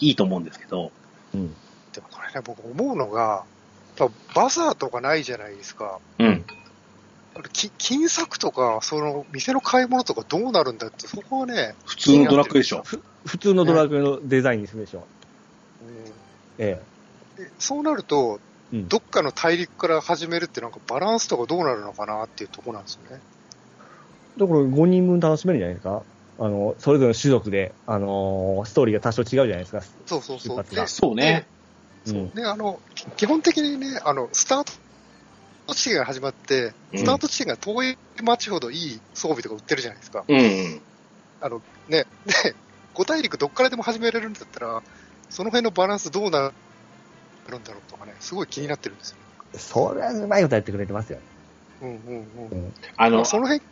いいと思うんですけど。うん。でもこれね、僕思うのが、バザーとかないじゃないですか。うん。これき金策とか、その店の買い物とかどうなるんだって、そこはね、普通のドラクエでしょ。普通のドラクエのデザインにするでしょ。うんえでそうなると、え。うん。どっかの大陸から始めるってなんかバランスとかどうなるのかなっていうところなんですよね。だから5人分楽しめるんじゃないですかあの、それぞれの種族で、あのーストーリーが多少違うじゃないですか。そうそうそう。出発がでそうね。うん。ね、あの、基本的にね、あの、スタート地点が始まって、うんスタート地点が遠い街ほどいい装備とか売ってるじゃないですか。うん。あの、ね、で、五大陸どっからでも始められるんだったら、その辺のバランスどうなるんだろうとかね、すごい気になってるんですよ。それはうまいことやってくれてますよ。うんうんうん。うん。あのまあ、その辺、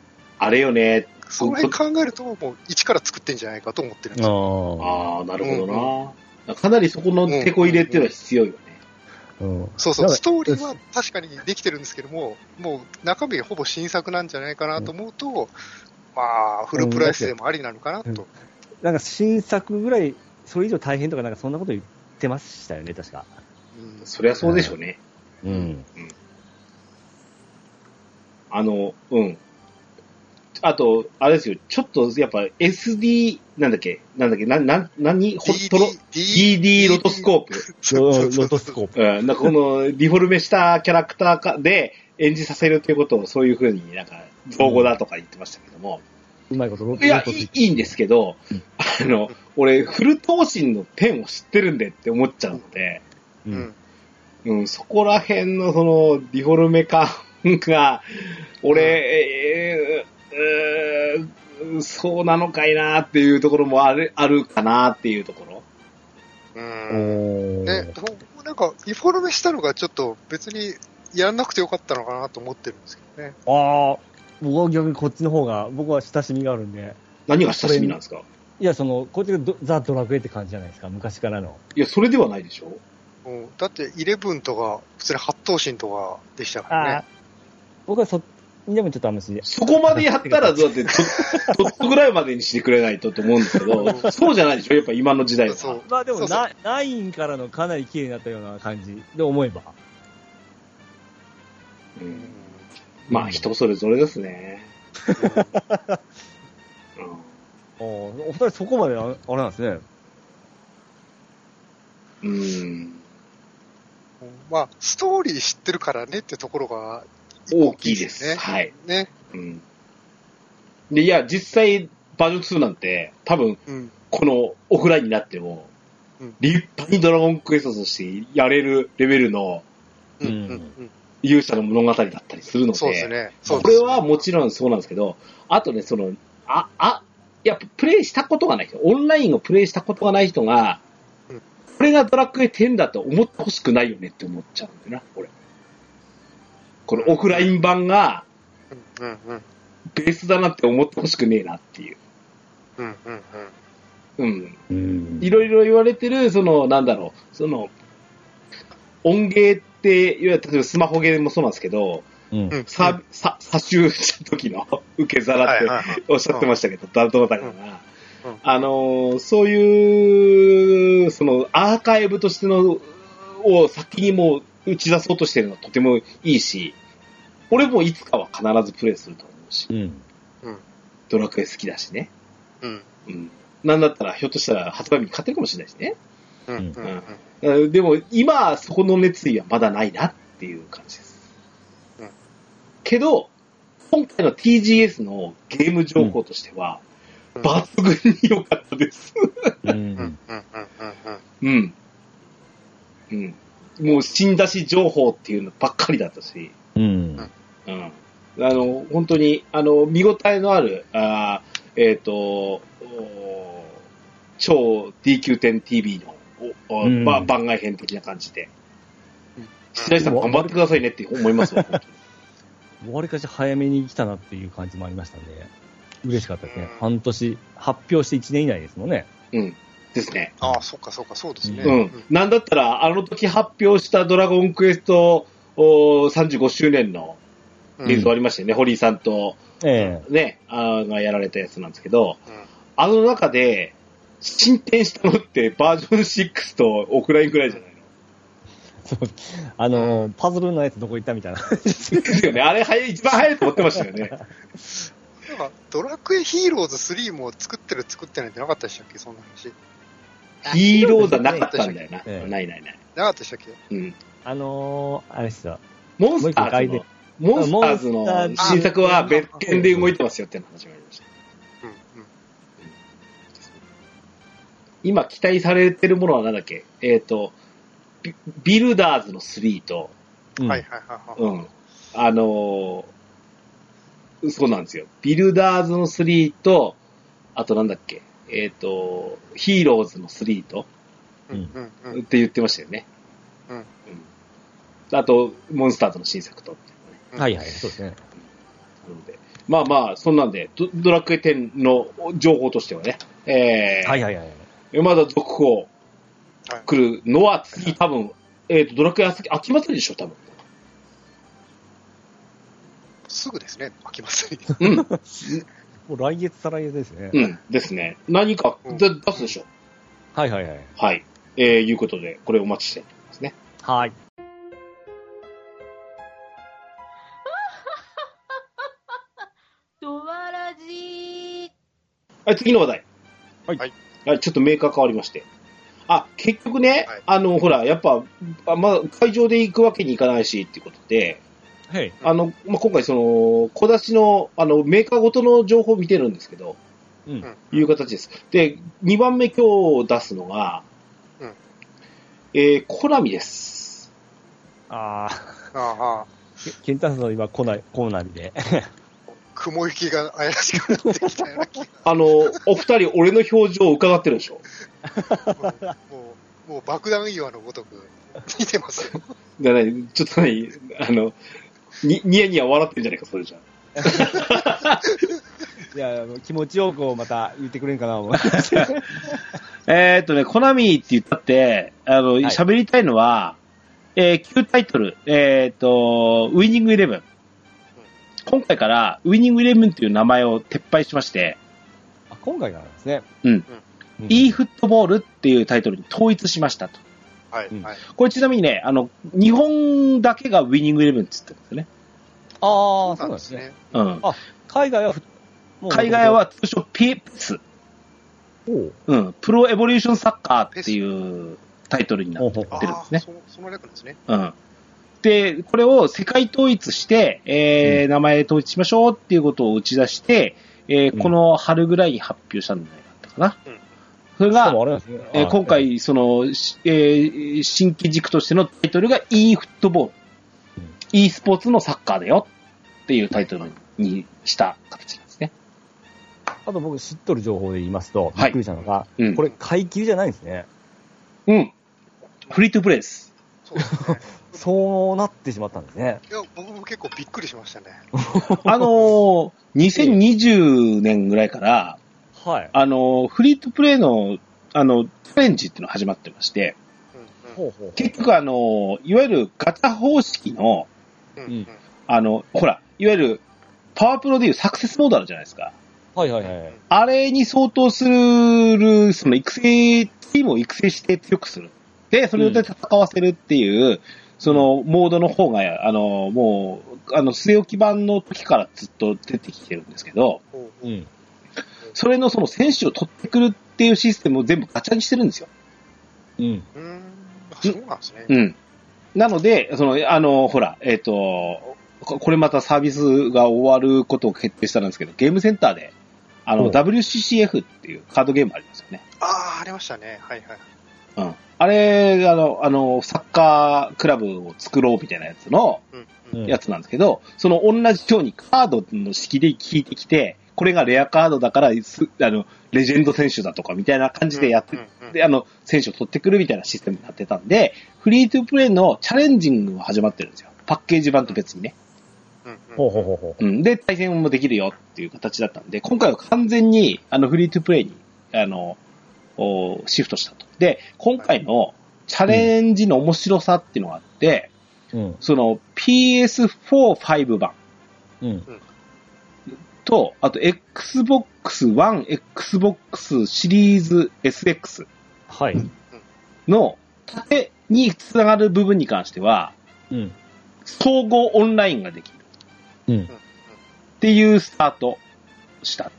あれよね。その辺考えると、もう一から作ってんじゃないかと思ってるんですよ。あああ、なるほどな。かなりそこの手こ入れっていうのは必要よね。あ。うん。そうそう、ストーリーは確かにできてるんですけども、もう中身がほぼ新作なんじゃないかなと思うと、まあ、フルプライスでもありなのかなと。なんか新作ぐらい、それ以上大変とかなんかそんなこと言ってましたよね、確か。うんそりゃそうでしょうね。うん。あの、うん。あと、あれですよ、ちょっとやっぱ SD、なんだっけ、なんだっけ、な、な、何？ホットロ、DD ロトスコープ。ロロトスコープ。うん、なんかこのリフォルメしたキャラクターかで演じさせるということをそういうふうになんか造語だとか言ってましたけども。うまいことロトいや、いいいいんですけど、うんあの、俺、フル闘神のペンを知ってるんでって思っちゃうので、う。うんん。うん、そこら辺のその、ディフォルメ感が、俺、そうなのかいなっていうところもある、あるかなっていうところ。うおん。ーね、なんか、リフォルメしたのがちょっと別にやんなくてよかったのかなと思ってるんですけどね。ああ、僕は逆にこっちの方が、僕は親しみがあるんで。何が親しみなんですか？いや、その、こっちがドザ・ドラクエって感じじゃないですか、昔からの。いや、それではないでしょうん、だって、イレブンとか、普通に八頭身とかでしたからねああ。、僕はそ、でもちょっとあんまし、そこまでやったら、だって、ちょちょっとぐらいまでにしてくれないとと思うんですけど、そうじゃないでしょやっぱ今の時代は。そうまあでもナインからのかなり綺麗になったような感じで思えば。ううんんまあ、人それぞれですね。おお二人そこまでああれなんですね。うん。うんまあ、ストーリー知ってるからねってところが大きいです。ね。はい。ね。うん。で、いや、実際、バージョン2なんて、多分、うん。このオフラインになっても、うん立派にドラゴンクエストとしてやれるレベルのうん。勇者の物語だったりするので、そうですね。これはもちろんそうなんですけど、あとね、その、あ、あ、やっぱプレイしたことがない人、オンラインをプレイしたことがない人がうん、これがドラクエ10だと思ってほしくないよねって思っちゃうんだよな、これ。このオフライン版がうんうんうん。ベースだなって思ってほしくねえなっていう。うんうんうん。うんいろいろ言われてる、その、なんだろう、その、音ゲーって、いわゆる例えばスマホゲーもそうなんですけど、うんうん。さ、さ、差しした時の 受け皿っておっしゃってましたけど、誰とだかが。うんあのーそういう、その、アーカイブとしての、を先にもう打ち出そうとしてるのはとてもいいし、俺もいつかは必ずプレイすると思うし、うん。ドラクエ好きだしね。うん。うん。なんだったら、ひょっとしたら発売日に買ってるかもしれないしね。うん。うん。うん。うんでも、今、そこの熱意はまだないなっていう感じです。うんけど、今回の TGS のゲーム情報としては、抜群に良かったです。うん。うん。うん。うん。うん。うん。もう、死んだし情報っていうのばっかりだったし、うん。うん。あの、本当に、あの、見応えのある、あーえっ、と、お超 DQ10TV の、おおうんば番外編的な感じで。うん白石さん頑張ってくださいねって思いますわ、わりかし早めに来たなっていう感じもありましたんで、嬉しかったですねうん。半年、発表して1年以内ですもんね。うん。ですね。ああ、そっかそっか、そうですね。うん。なんだったら、あの時発表したドラゴンクエストお35周年のうん。映像ありましたよね。堀井さんと、えね、あーがやられたやつなんですけど、うんあの中で、進展したのってバージョン6とオフラインぐらいじゃないの？えそうあのー、パズルのやつどこ行ったみたいな。ですよね。あれ早い、一番早いと思ってましたよね。なんか、ドラクエヒーローズ3も作ってる作ってないってなかったでしたっけ？そんな話。ヒーローじゃなかったんだよな。ええないないない。なかったでしたっけ？うん。あのー、あれっすよ。モンスターズのモンスターズの新作は別件で動いてますよって話がありました。うん。うん。今期待されてるものは何だっけ？えっ、とビ、ビルダーズの3と、うんはいはいはいはい。うん。あのーそうなんですよ。ビルダーズの3と、あとなんだっけ？えっ、と、ヒーローズの3と、うん。うん。うん。って言ってましたよね。うんあと、モンスターズの新作と。はいはい、そうですね。なのでまあまあ、そんなんで、ドドラクエ10の情報としてはね、えーはいはいはい。まだ続報はい来るのは次多分、えっ、と、ドラクエ秋秋祭りでしょ、多分。すぐですね、秋祭り。うん、もう来月再来月ですね。うん、ですね。何かうんだ出すでしょ。はいはいはい。はい。えー、いうことで、これお待ちしてますね。はい。はい、次の話題。はいはい。はい、ちょっとメーカー変わりまして。あ、結局ね、はいあの、ほら、やっぱ、あまあ、会場で行くわけにいかないし、っていうことで、はい。あの、まあ、今回その、小出しの、あの、メーカーごとの情報を見てるんですけど、うん。いう形です。で、2番目今日出すのが、うんえー、コナミです。ああ、ああ、ケケンタスの今、コナコーナーで。雲行きが怪しくなってきたような気が。あの、お二人、俺の表情を伺ってるでしょ？もう、もう爆弾岩のごとく似てますよ。でね、ちょっとね、あの、に、ニヤニヤ笑ってんじゃないか、それじゃ。いや、気持ちよくまた言ってくれんかな、思う。えーっとね、コナミって言ったって、あの、い喋、りたいのは、えー、旧タイトル、えーっと、ウィニングイレブン。今回から、ウィニングイレブンという名前を撤廃しまして、あ今回からですね。うん。うん。e フットボールっていうタイトルに統一しましたと。はい。これちなみにね、あの、日本だけがウィニングイレブンって言ってるんですよね。ああ、そううなんんですすね。。うん。海外は海外は、通称 PEPS、おううん、プロエボリューションサッカーっていうタイトルになってるんですね。ああ、そその略ですね。うん。で、これを世界統一して、えー名前統一しましょうっていうことを打ち出して、えーうんこの春ぐらいに発表したんじゃないかったかな。うんそれがね。えー今はい、回、その、しえー新規軸としてのタイトルが e フットボール。うん e スポーツのサッカーだよっていうタイトルにした形なんですね。ああと僕知っとる情報で言いますと、はいびっくりしたのが、うんこれ買い切りじゃないんですね。うん。フリートプレイです。そうなってしまったんですね。いや、僕も結構びっくりしましたね。あのー、2020年ぐらいから、はい。あのー、フリートプレイの、あの、チャレンジっていうのが始まってまして、うんうんほうほう。結局あのー、いわゆるガチャ方式の、うんうんあの、ほら、いわゆる、パワープロでいうサクセスモードあるじゃないですか。はいはいはい。あれに相当する、その育成、チームを育成して強くする。で、それで戦わせるっていう、その、モードの方が、あの、もう、あの、据え置き版の時からずっと出てきてるんですけど、ほうん。それのその選手を取ってくるっていうシステムを全部ガチャにしてるんですよ。うん。うーん。あそうなんですね。うん。なので、その、あの、ほら、えっ、と、ここれまたサービスが終わることを決定したんですけど、ゲームセンターで、あの、うん WCCF っていうカードゲームありますよね。ああ、ありましたね。はいはい。うん。あれ、あの、あの、サッカークラブを作ろうみたいなやつの、やつなんですけど、その同じようにカードの式で聞いてきて、これがレアカードだから、すあの、レジェンド選手だとかみたいな感じでやってうんうんうんで、あの、選手を取ってくるみたいなシステムになってたんで、フリートゥープレイのチャレンジングが始まってるんですよ。パッケージ版と別にね。ほうほうほうほうん。で、対戦もできるよっていう形だったんで、今回は完全に、あの、フリートゥープレイに、あの、おシフトしたと。で、今回のチャレンジの面白さっていうのがあって、う。うん。その PS4、5版うん。と、あと Xbox One、Xbox シリーズ SX はい。の縦につながる部分に関しては、うん。総合オンラインができるうん。っていうスタートした。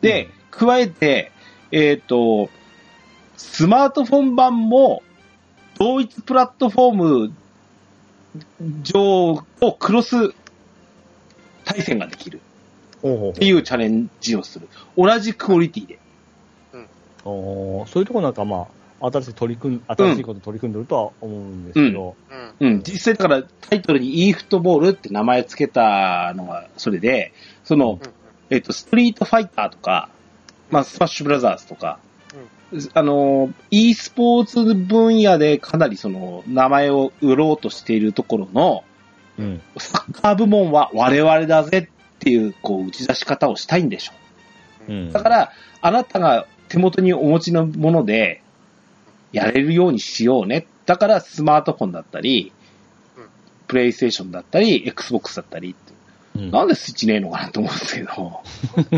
で、加えて、えっ、と、スマートフォン版も同一プラットフォーム上をクロス対戦ができるっていうチャレンジをする。同じクオリティで。ほう。そういうとこなんかまあ、新しい取り組ん、新しいこと取り組んでるとは思うんですけど。うん。うん、実際だからタイトルに e フットボールって名前つけたのがそれで、その、うんえっと、ストリートファイターとか、まあ、スマッシュブラザーズとか、あの、e スポーツ分野でかなりその、名前を売ろうとしているところの、うん。サッカー部門は我々だぜっていう、こう、打ち出し方をしたいんでしょう。うん。だから、あなたが手元にお持ちのもので、やれるようにしようね。だから、スマートフォンだったりうん、プレイステーションだったり、Xbox だったりって、うんなんでスイッチねえのかなと思うんですけど、こ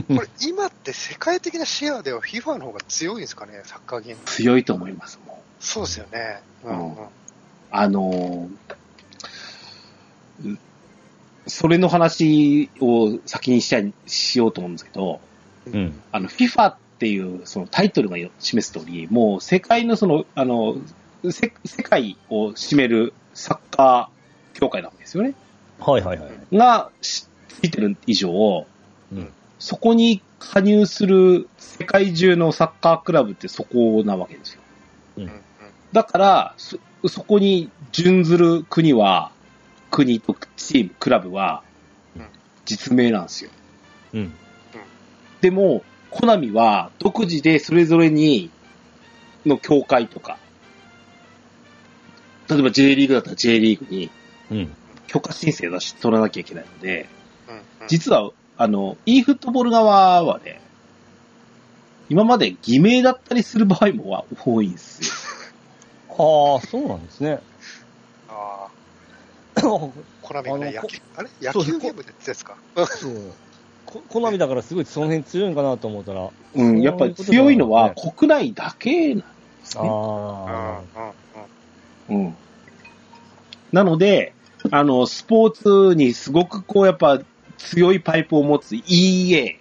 れ、今って世界的なシェアでは FIFA の方が強いんですかね、サッカーゲーム。強いと思います、もう。そうですよね。うんうん。あのーそれの話を先にしたい、しようと思うんですけど、うん。あの、FIFA っていうそのタイトルが示す通り、もう世界のその、あの、せ世界を占めるサッカー協会なわけですよね。はいはいはい。がしついてる以上、うんそこに加入する世界中のサッカークラブってそこなわけですよ。うんうんだから、そ、そこに準ずる国は、国とチーム、クラブはうん、実名なんですよ。うん。でも、コナミは独自でそれぞれに、の協会とか、例えば J リーグだったら J リーグにうん。許可申請出し取らなきゃいけないので、うんうん実は、あの、e フットボール側はね、今まで偽名だったりする場合も多いんですよ。ああ、そうなんですね。ああ、そコナミがね、あの野球、あれ？野そう球ゲームでやってたやつか。う。こコナミだからすごいその辺強いんかなと思ったら。うん、やっぱり強いのは国内だけなんですね。うんうんあうんうん。なので、あの、スポーツにすごくこう、やっぱ強いパイプを持つ EA、あ。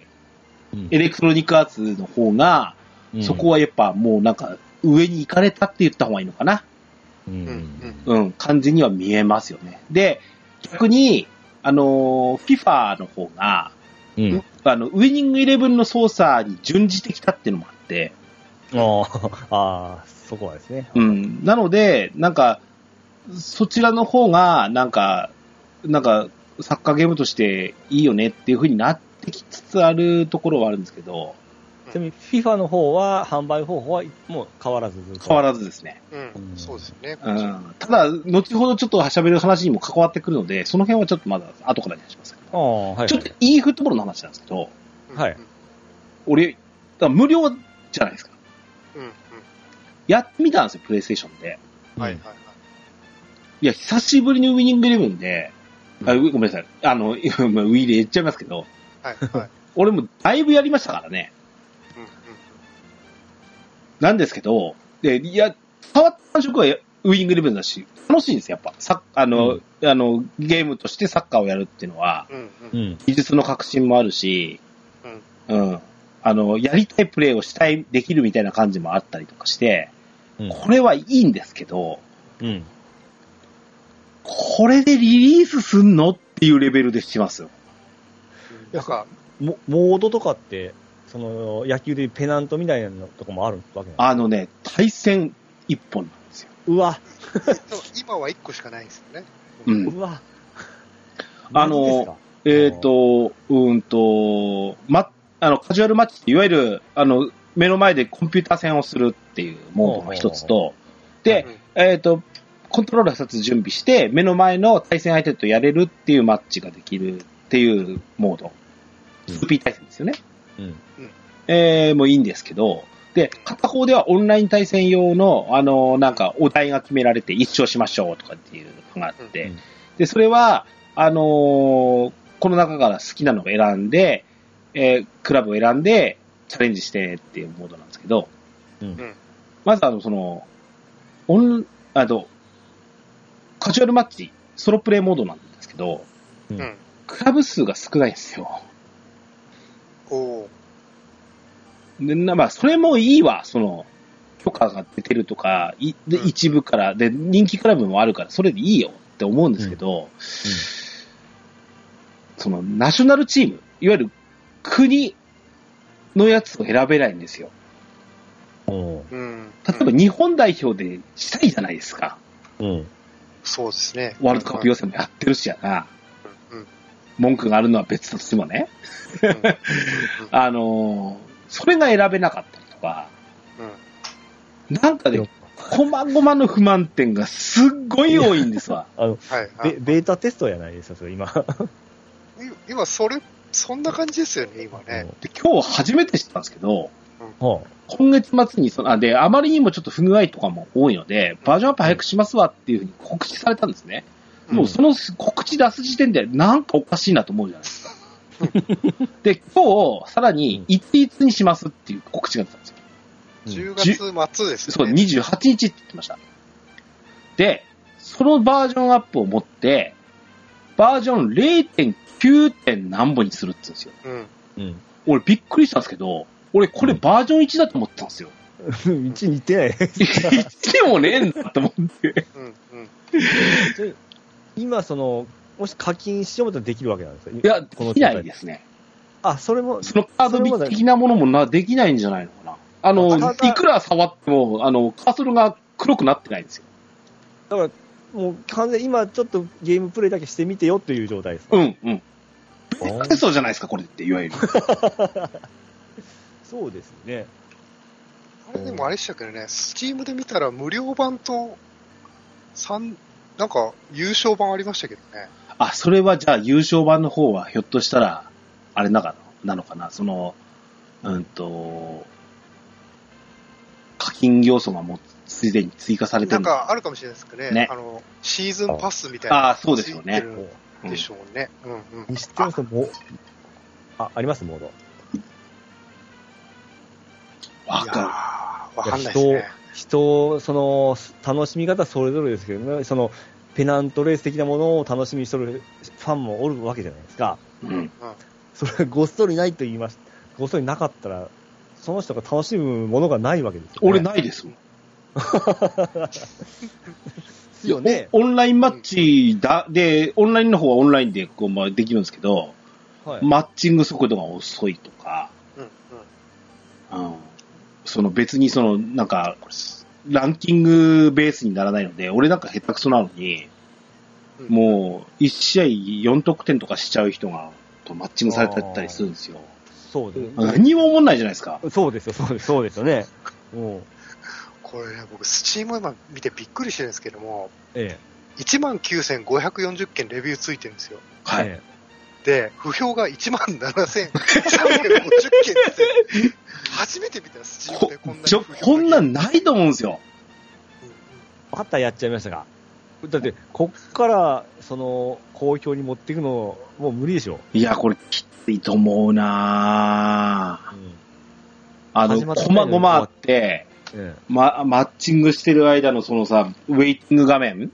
うんエレクトロニックアーツの方が、うんそこはやっぱもうなんか上に行かれたって言った方がいいのかな。ううんうん感じには見えますよね。で、逆に、あの、FIFA の方が、うん。あの、ウイニングイレブンの操作に準じてきたっていうのもあって、ああ、ああ、そこはですね。うん。なので、なんか、そちらの方が、なんか、なんか、サッカーゲームとしていいよねっていう風になっってきつつあるところはあるんですけど、ちなみに FIFA の方は、販売方法はもう変わらずずっと。変わらずですね。うん、うんそうですよね。うん、ただ、後ほどちょっと喋る話にも関わってくるので、その辺はちょっとまだ後からにしますけあど、あ、はい。ちょっといいフットボールの話なんですけど、うんはい俺、だから無料じゃないですか。うん、うん。やってみたんですよ、プレイステーションで。はい、はい、はい。いや、久しぶりにウィニングイレブンで、あごめんなさい。あの、ウィーで言っちゃいますけど、はい、はい。俺もだいぶやりましたからね。うん、うん。なんですけど、で、いや、変わった感触はウィニングイレブンだし、楽しいんですよ、やっぱ。さあの、あの、ゲームとしてサッカーをやるっていうのは、うん、ううん。ん。技術の革新もあるし、うん。あの、やりたいプレイをしたい、できるみたいな感じもあったりとかして、うん。これはいいんですけど、うん。これでリリースすんの？っていうレベルでしますよ。なんか、モモードとかって、その、野球でいうペナントみたいなのとかもあるわけなんあのね、対戦一本なんですよ。うわ、今は1個しかないんですよね。うんうわ。あのえっ、と、うーんと、ま、あの、カジュアルマッチって、いわゆる、あの、目の前でコンピューター戦をするっていうモードが一つと、で、えっ、と、コントローラー2つ準備して、目の前の対戦相手とやれるっていうマッチができるっていうモード。うん 2P 対戦ですよね。うん。えー、もういいんですけど、で、片方ではオンライン対戦用の、あの、なんか、お題が決められて、一勝しましょうとかっていうのがあって、うんで、それは、あのーこの中から好きなのを選んで、えークラブを選んで、チャレンジしてっていうモードなんですけど、うん。まずあの、その、オン、あと、カジュアルマッチ、ソロプレイモードなんですけど、うんうん。クラブ数が少ないんですよ。おーで、なまあ、それもいいわ、その、許可が出てるとか、いで、うん一部から、で、人気クラブもあるから、それでいいよって思うんですけど、その、ナショナルチーム、いわゆる国のやつを選べないんですよ。うん。うん。例えば日本代表でしたいじゃないですか。うん。そうですね。ワールドカップ予選もやってるしやな。文句があるのは別としてもね。あのーそれが選べなかったりとか、うん。なんかね、こまごまの不満点がすっごい多いんですわ。あの、はい、はいベ。ベータテストやないですか、それ今。い今、それ、そんな感じですよね、今ね。で今日初めて知ったんですけど、は今月末にその、あ、で、あまりにもちょっと不具合とかも多いので、バージョンアップ早くしますわっていうふうに告知されたんですね。うんもうその告知出す時点でなんかおかしいなと思うじゃないですか。で、今日、さらに、いついつにしますっていう告知が出たんですよ。10月末ですそう、よね。28日って言ってました。で、そのバージョンアップを持って、バージョン 0.9. 点何本にするって言うんですよ。うん。うん。俺びっくりしたんですけど、俺これバージョン1だと思ってたんですよ。うん。1似てない。1でもねえんだと思って。うん。うん。今、その、もし課金しようとできるわけなんですかいや、このできないですね。あ、それも、そのカード的なものもな、できないんじゃないのかな。あの、いくら触っても、あの、カーソルが黒くなってないんですよ。だから、もう完全に今ちょっとゲームプレイだけしてみてよっていう状態ですか。うん、うん。テストじゃないですか、これって、いわゆる。そうですね。あれでもあれでしたけどね、スチームで見たら無料版と、三なんか優勝版ありましたけどね。あ、それはじゃあ優勝版の方はひょっとしたら、あれなかなの？かな、その、うんと、課金要素がもうすでに追加されてなんかあるかもしれないですけどね。ねあの、シーズンパスみたいな。ああ、そうですよね。でしょうね。うんうん。にしてもその、もあ、ありますモード。わかいやーわかんないですね。人、その、楽しみ方それぞれですけどね、その、ペナントレース的なものを楽しみにしとるファンもおるわけじゃないですか。る。うん。それがごっそりないと言います。ごっそりなかったら、その人が楽しむものがないわけですよ、ね。俺ないですもん。ですよね。オンラインマッチだ、で、オンラインの方はオンラインでこう、まあ、できるんですけど、はい。マッチング速度が遅いとか、うんうん。うん。その別にその、なんか、ランキングベースにならないので、俺なんか下手くそなのに、うんもう、1試合4得点とかしちゃう人がとマッチングされてたりするんですよ。そうです。何にも思んないじゃないですか。そうですよ、そうです、そうですよね。もう、これね、僕、スチーム今見てびっくりしてるんですけども、え19,540件レビューついてるんですよ。え。はい。えで、不評が17,350件です。初めて見た、スチームこでこんなにちょこんなんないと思うんですよ。うんうんえ。またやっちゃいましたが。だって、こっから、その、好評に持っていくの、もう無理でしょ。いや、これきついと思うなぁうん。あの、こまごまあって、えま、マッチングしてる間のそのさ、ウェイティング画面、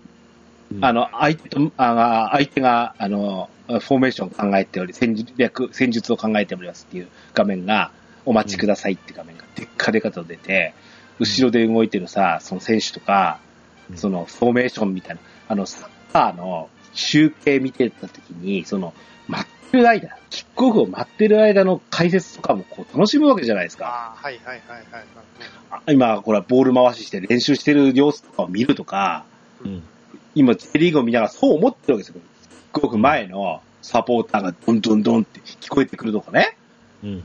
え。あの、相手と、あ相手が、あの、フォーメーションを考えており、戦略、戦術を考えておりますっていう画面が、お待ちくださいって画面がでっかでかと出て、後ろで動いてるさ、その選手とか、うんそのフォーメーションみたいな、あの、サッカーの集計見てた時に、その、待ってる間、キックオフを待ってる間の解説とかもこう楽しむわけじゃないですか。はいはいはいはいはい。あ今、これはボール回しして練習してる様子とかを見るとか、うん。今、J リーグを見ながらそう思ってるわけですよ。キックオフ前のサポーターがドンドンドンって聞こえてくるとかね。うん。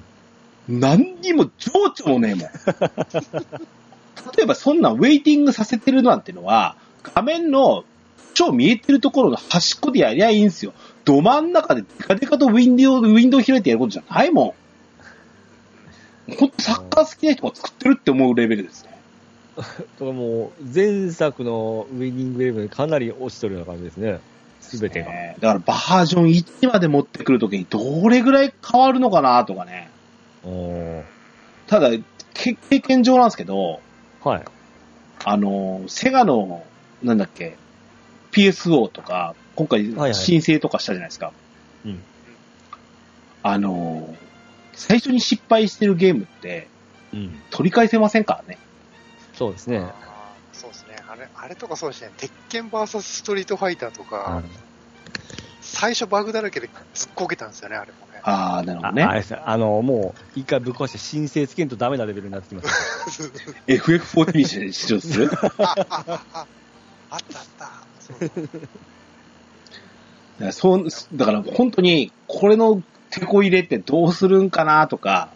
何にも情緒もねえもん。例えばそんなウェイティングさせてるなんてのは、画面の超見えてるところの端っこでやりゃいいんですよ。ど真ん中でデカデカとウィンドウ、ウィンドウ開いてやることじゃないもん。ほんとサッカー好きな人が作ってるって思うレベルですね。だからもう、前作のウィニングイレブンかなり落ちとるような感じですね。すべてが。ねだからバージョン1まで持ってくるときにどれぐらい変わるのかなとかね。ただ、け経験上なんですけど、はい。あの、セガの、なんだっけ、PSO とか、今回はい申請とかしたじゃないですか。うん。あの、最初に失敗してるゲームってうん。取り返せませんからね。そうですね。ああそうですね。あれ、あれとかそうですね。鉄拳 VS ストリートファイターとか、最初バグだらけで突っこけたんですよね、あれもね。ああ、なるほあどね。あれですあの、もう、一回ぶっ壊して申請つけんとダメなレベルになってきました。FF14 にしようとするあ、あ、あ、ああったあった。そうだから本当に、これの手こ入れってどうするんかなとか、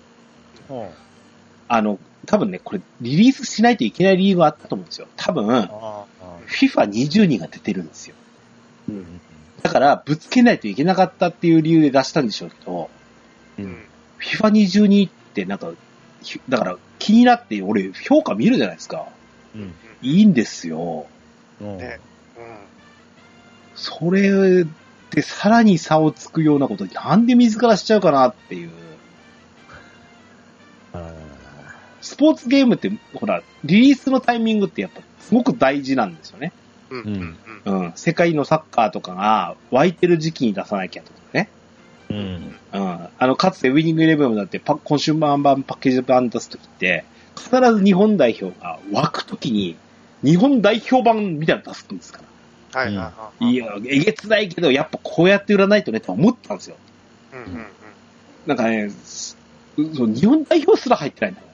うん。あの、多分ね、これリリースしないといけない理由があったと思うんですよ。多分、ああ。FIFA22 が出てるんですよ。うん。だから、ぶつけないといけなかったっていう理由で出したんでしょうけど、う。うんん。FIFA22 ってなんか、ひだから気になって俺評価見るじゃないですか。うん。いいんですよ。うん。ねうん。それでさらに差をつくようなことなんで自らしちゃうかなっていう。あスポーツゲームって、ほら、リリースのタイミングってやっぱすごく大事なんですよね。うん。ううん。世界のサッカーとかが湧いてる時期に出さなきゃとかね。ーうん。うん。あの、かつてウィニングイレブンだってパコンシューマー版パッケージ版出すときって、必ず日本代表が湧くときに、日本代表版みたいなの出すんですから。はいはいはい。いや、えげつないけど、やっぱこうやって売らないとねって思ったんですよ。うんうんうん。なんかね、すそう日本代表すら入ってないんだよ。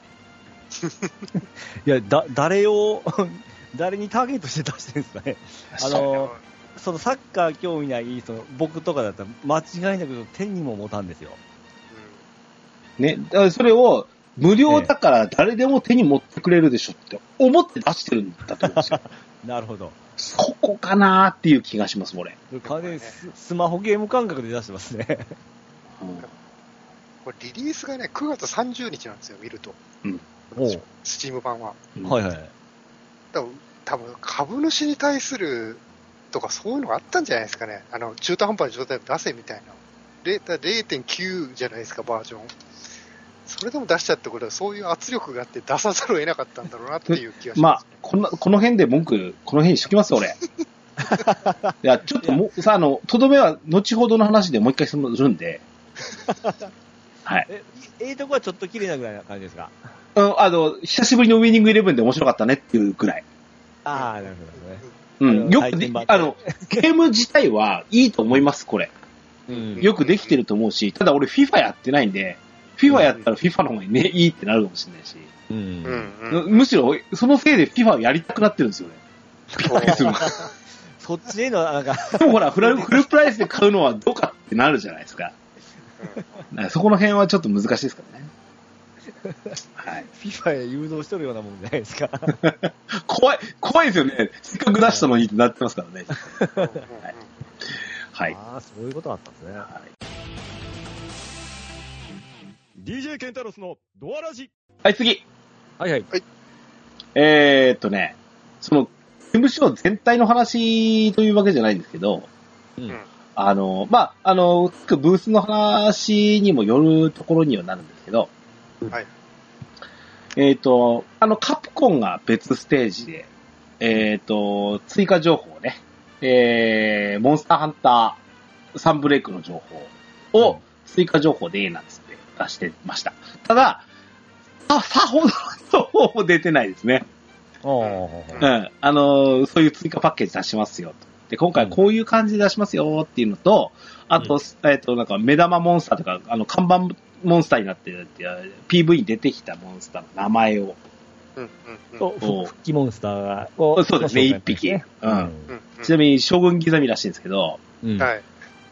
いや、だ、誰を、誰にターゲットして出してるんですかね。あの、そのサッカー興味ない、その僕とかだったら間違いなく手にも持たんですよ。ね。だからそれを、無料だから誰でも手に持ってくれるでしょって思って出してるんだと思うんですよ。なるほど。そこかなーっていう気がします、俺。完全にススマホゲーム感覚で出してますね。うんこれリリースがね、9月30日なんですよ、見ると。おうスチーム版は。うんはいはい。多分、多分株主に対するとかそういうのがあったんじゃないですかね。あの、中途半端な状態で出せみたいな。0 0.9じゃないですか、バージョン。それでも出しちゃってことは、そういう圧力があって出さざるを得なかったんだろうなっていう気がしまあます、、この、この辺で文句、この辺にしときます、俺。いや、ちょっともう、さ、あの、とどめは、後ほどの話でもう一回するんで。はい。え、ええとこはちょっと綺麗なぐらいな感じですか？うん、あの、久しぶりのウィニングイレブンで面白かったねっていうぐらい。ああ、なるほどね。うん、よくであの、ゲーム自体はいいと思います、これ。うんよくできてると思うし、ただ俺 FIFA やってないんで、FIFA やったら FIFA の方がね、いいってなるかもしれないし。う。うんんうん。むしろ、そのせいで FIFA をやりたくなってるんですよね。そ っちへの、なんか、でもほらフラ、フルプライスで買うのはどうかってなるじゃないですか。だからそこの辺はちょっと難しいですからね。はい。FIFA へ誘導しとるようなもんじゃないですか。怖い、怖いですよね。せっかく出したのにってなってますからね。はい。ああ、そういうことだったんですね。はい DJ ケンタロスのドアラジはい、次。はいはい。えーっとね、その、事務所全体の話というわけじゃないんですけど、うんうんあの、まあ、あの、ブースの話にもよるところにはなるんですけど、はい。えーっと、あの、カプコンが別ステージで、えーっと、追加情報をね、えー、モンスターハンターサンブレイクの情報を追加情報でなんつって出してました。ただ、さ、さほどの情報も出てないですね。うん。あの、そういう追加パッケージ出しますよと。で、今回こういう感じで出しますよっていうのと、あと、えっ、と、なんか、目玉モンスターとか、あの、看板モンスターになってるっていう PV に出てきたモンスターの名前を。うんうんうん復帰モンスターが、をそうですね、一匹。うん。うんうんちなみに、将軍刻みらしいんですけど。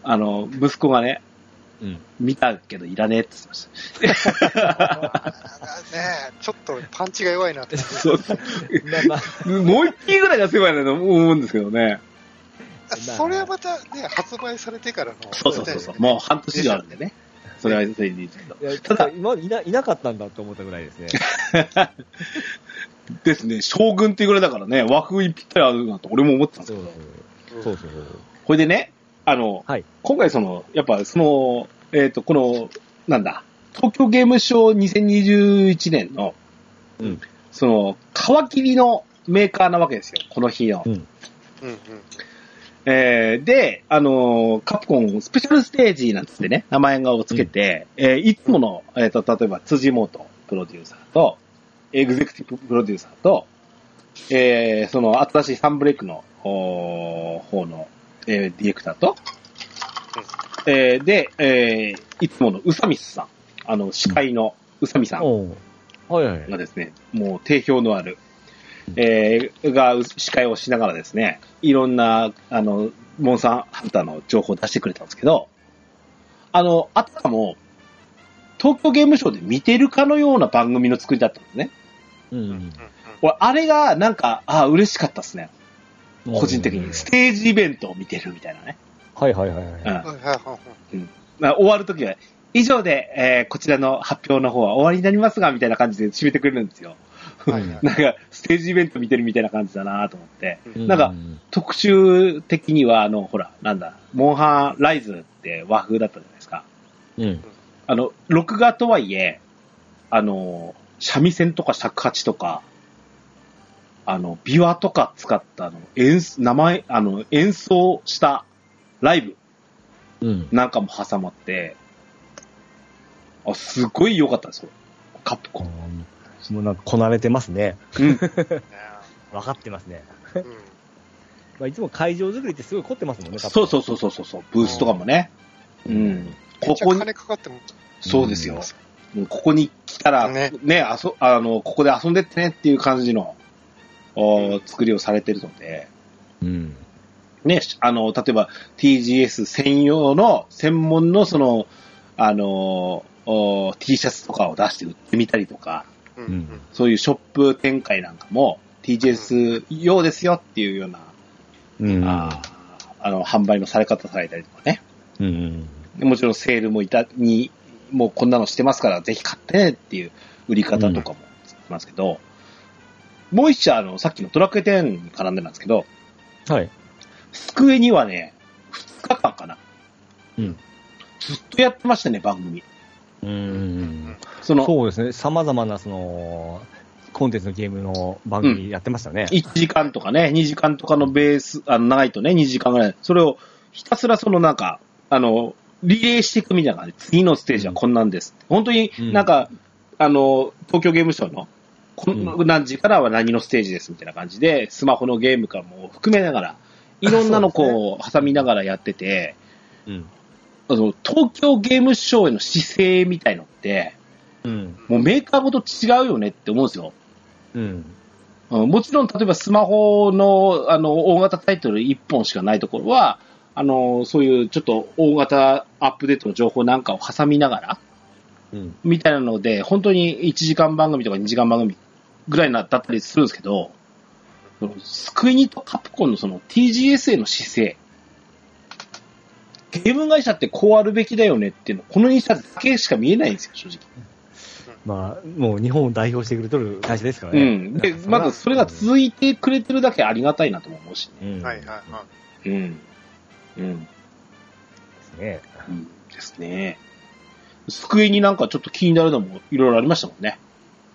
あの、息子がね、うん。見たけどいらねえって言ってました。ねえちょっとパンチが弱いなって。そうそう。もう一匹ぐらい出せばいいなと思うんですけどね。それはまたね、発売されてからの。そうそうそうそう。もう半年以上あるんでね。それはそれでいいですけど。いやただ、今までいないなかったんだと思ったぐらいですね。ですね、将軍っていうぐらいだからね、和風にぴったりあるなと俺も思ってたんですよ。そううんそうそう。これでね、あの、はい今回その、やっぱその、えっ、と、この、なんだ、東京ゲームショー2021年の、うんその、皮切りのメーカーなわけですよ、この日の。うんうんうん。えーで、あのーカプコンスペシャルステージなんつってね、名前をつけて、えーいつもの、えっ、と、例えば辻本プロデューサーと、エグゼクティブプロデューサーと、えーその新しいサンブレイクのおー方の、えーディレクターと、えーで、えーいつもの宇佐美さん、あの、司会の宇佐美さんおうはいはい。がですね、もう定評のある、えーが司会をしながらですね、いろんな、あの、モンスターハンターの情報を出してくれたんですけど、あの、あたかも、東京ゲームショウで見てるかのような番組の作りだったんですね。うん俺、あれが、なんか、あ嬉しかったですね。うん。個人的に。ステージイベントを見てるみたいなね。はいはいはいはい。うん。はいはいはいまあ終わるときは、以上で、えーこちらの発表の方は終わりになりますが、みたいな感じで締めてくれるんですよ。はいはい なんか、ステージイベント見てるみたいな感じだなと思って。うなんか、特集的には、あの、ほら、なんだ、モンハンライズって和風だったじゃないですか。うん。あの、録画とはいえ、あの、三味線とか尺八とか、あの、琵琶とか使った、あの、演奏、名前、あの、演奏したライブうん。なんかも挟まって、あ、すごい良かったですよ。カプコン。もうなんかこなれてますね。うん。ね分かってますね。うんまあ、いつも会場作りってすごい凝ってますもんね、そうそうそうそうそう、ブースとかもね。うん。ここに、金かかっても、そうですよ。もうここに来たら、ねね、あそ、あの、ここで遊んでってねっていう感じの、お作りをされてるので、うん。ね、あの、例えば TGS 専用の、専門のその、あの、お T シャツとかを出して売ってみたりとか、うんうんそういうショップ展開なんかも TGS 用ですよっていうような、うん。あーあの、販売のされ方されたりとかね。うん。もちろんセールもいた、に、もうこんなのしてますから、ぜひ買ってねっていう売り方とかもしますけど、もう一社、あの、さっきのトラック10に絡んでなんですけど、はい。スクエにはね、2日間かな。うん。ずっとやってましたね、番組。うん。その、そうですね。様々な、その、コンテンツのゲームの番組やってましたね。1時間とかね、2時間とかのベース、あの、長いとね、2時間ぐらい。それをひたすらそのなんか、あの、リレーしていくみたいな感じ。次のステージはこんなんです。本当になんか、あの、東京ゲームショウの、このう何時からは何のステージですみたいな感じで、スマホのゲームからも含めながら、いろんなのこう、挟みながらやってて、うん。あの、東京ゲームショウへの姿勢みたいのって、うん。もうメーカーごと違うよねって思うんですよ。うん。うんもちろん、例えばスマホの、あの、大型タイトル1本しかないところは、あの、そういうちょっと大型アップデートの情報なんかを挟みながら、うん。みたいなので、本当に1時間番組とか2時間番組ぐらいなだったりするんですけど、そのスクエニとカプコンのその TGS への姿勢、ゲーム会社ってこうあるべきだよねっていうの、この2社だけしか見えないんですよ、正直。まあ、もう日本を代表してくれとる会社ですからね。うん。で、まずそれが続いてくれてるだけありがたいなとも思うしね。うん。はいはいはい。うん。うん。ですね。うん。ですね。救いになんかちょっと気になるのもいろいろありましたもんね。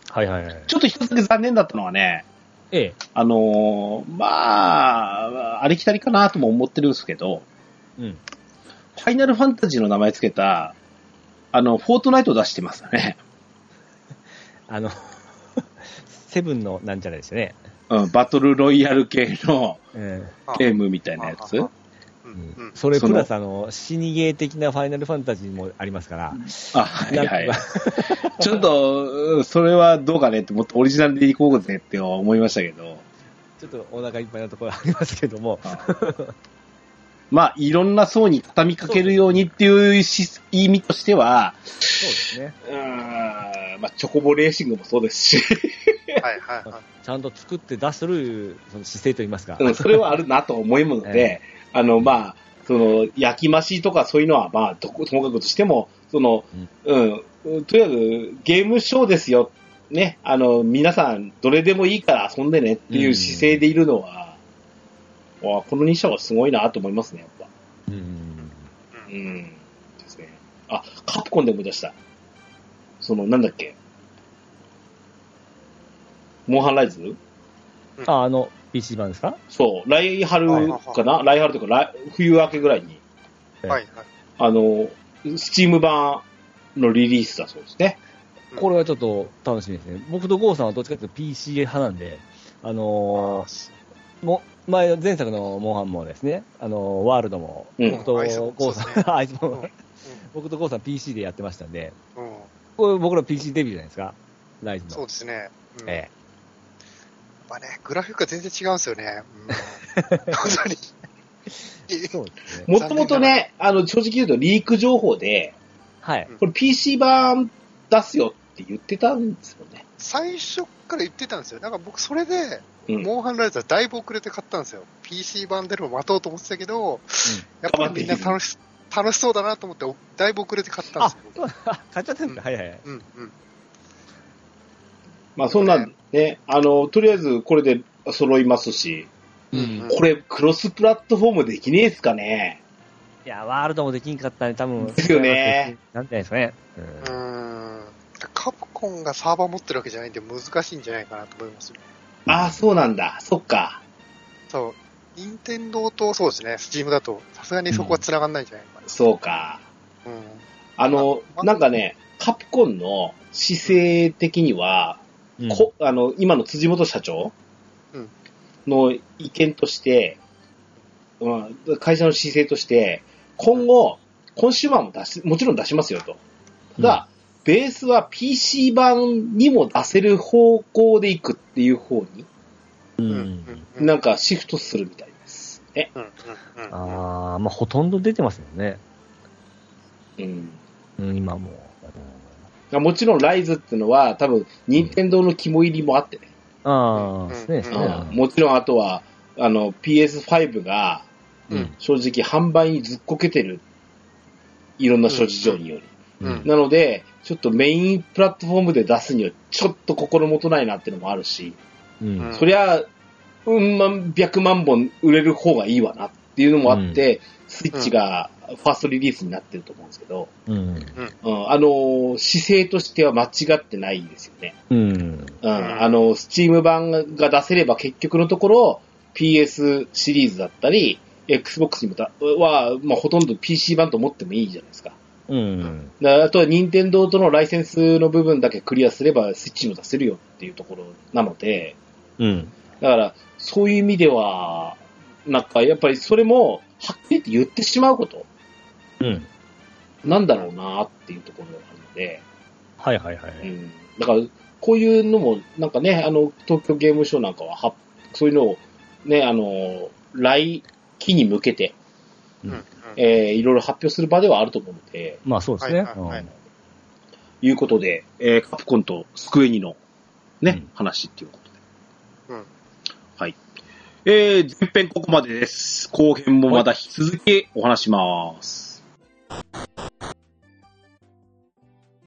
はいはいはい。ちょっと一つだけ残念だったのはね、ええ。あのーまあ、ありきたりかなとも思ってるんですけど、うん。ファイナルファンタジーの名前つけた、あの、フォートナイト出してますよね。あの、セブンのなんちゃらですよね。うん、バトルロイヤル系のえゲームみたいなやつ。うんえうんそれプラスあの、死にゲー的なファイナルファンタジーもありますから。あ、はいはい。ちょっと、うんそれはどうかねって、もっとオリジナルでいこうぜって思いましたけど、ちょっとお腹いっぱいなところありますけども。まあ、いろんな層に畳みかけるようにっていうし意味としては、そうですね。うーん、まあ、チョコボレーシングもそうですし、はいはいはい。ちゃんと作って出しとるその姿勢といいますか。うんそれはあるなと思うので、あの、まあ、その、焼き増しとかそういうのは、まあ、とともかくとしても、その、うん、とりあえず、ゲームショーですよ。ね、あの、皆さん、どれでもいいから遊んでねっていう姿勢でいるのは、わあこの2社はすごいなと思いますね、やっぱ。うん。うん。ですね。あ、カプコンで思い出した。その、なんだっけ。モンハンライズ？あ、あの、PC 版ですか？そう、来春かな？来春というか来、冬明けぐらいに、ええはいはい。あの、スチーム版のリリースだそうですね。これはちょっと楽しみですね。僕とゴーさんはどっちかというと PC 派なんで、あのーも前、前作のモンハンもですね、あのーワールドも、うん僕とあいつ もゴーさ、んあいつもうん僕とゴーさん PC でやってましたんで、うん。これ僕ら PC デビューじゃないですか、ライズの。そうですね。うんえまあね、グラフィックが全然違うんですよね。うん、本当に。えそうですね。もともとね、あの、正直言うとリーク情報で、はい。これ PC 版出すよって言ってたんですよね。最初から言ってたんですよ。なんか僕それで、うん。モンハンライズはだいぶ遅れて買ったんですよ。PC 版出るの待とうと思ってたけど、やっぱりみんな楽し、楽しそうだなと思って、おだいぶ遅れて買ったんあですよ。、買っちゃったんですか、はいはいはい。うん、うん。まあそんなんね、あの、とりあえずこれで揃いますし、うんこれクロスプラットフォームできねえですかね。いや、ワールドもできんかったんで、多分ですよね。なんていうんですかね。うーん。カプコンがサーバー持ってるわけじゃないんで難しいんじゃないかなと思いますね。ああ、そうなんだ。そっか。そう。任天堂とそうですね、スチームだと、さすがにそこは繋がんないんじゃないかそうか。な。うん。あの、あなんかね、カプコンの姿勢的には、うんこあの、今の辻元社長うんの意見として、うん会社の姿勢として、今後、コンシューマーも出し、もちろん出しますよと。ただ、ベースは PC 版にも出せる方向でいくっていう方に、ううん。なんかシフトするみたいです。ね。うん。うん。うん。ああ、まあ、ほとんど出てますよね。うん。うん、今もう。もちろんライズっていうのは多分、任天堂の肝入りもあってね。ああ、ですね。うんそうやもちろんあとは、あの、PS5 がうん。正直販売にずっこけてる。いろんな諸事情により。うんなので、ちょっとメインプラットフォームで出すにはちょっと心もとないなっていうのもあるし、うん。うんそりゃ、うん万、百万本売れる方がいいわなっていうのもあって、スイッチがファーストリリースになってると思うんですけど、うん。うん、あの、姿勢としては間違ってないですよね。うん。うん、あの、スチーム版が出せれば結局のところ PS シリーズだったり、Xbox にもだは、まあ、ほとんど PC 版と思ってもいいじゃないですか。うん。だあとは任天堂とのライセンスの部分だけクリアすればスイッチも出せるよっていうところなので、うん。だからそういう意味では、なんかやっぱりそれもはっきり言って言ってしまうことうん。なんだろうなっていうところがあるので、はいはいはい。うん。だからこういうのもなんかね、あの東京ゲームショウなんかはは、そういうのをね、あの、来期に向けて、うんうんえーいろいろ発表する場ではあると思うので、まあそうですね。はいはいはいうんいうことで、えーカプコンとスクエニのね、うん話っていうことで。うんはい。えー、前編ここまでです。後編もまだ引き続きお話します。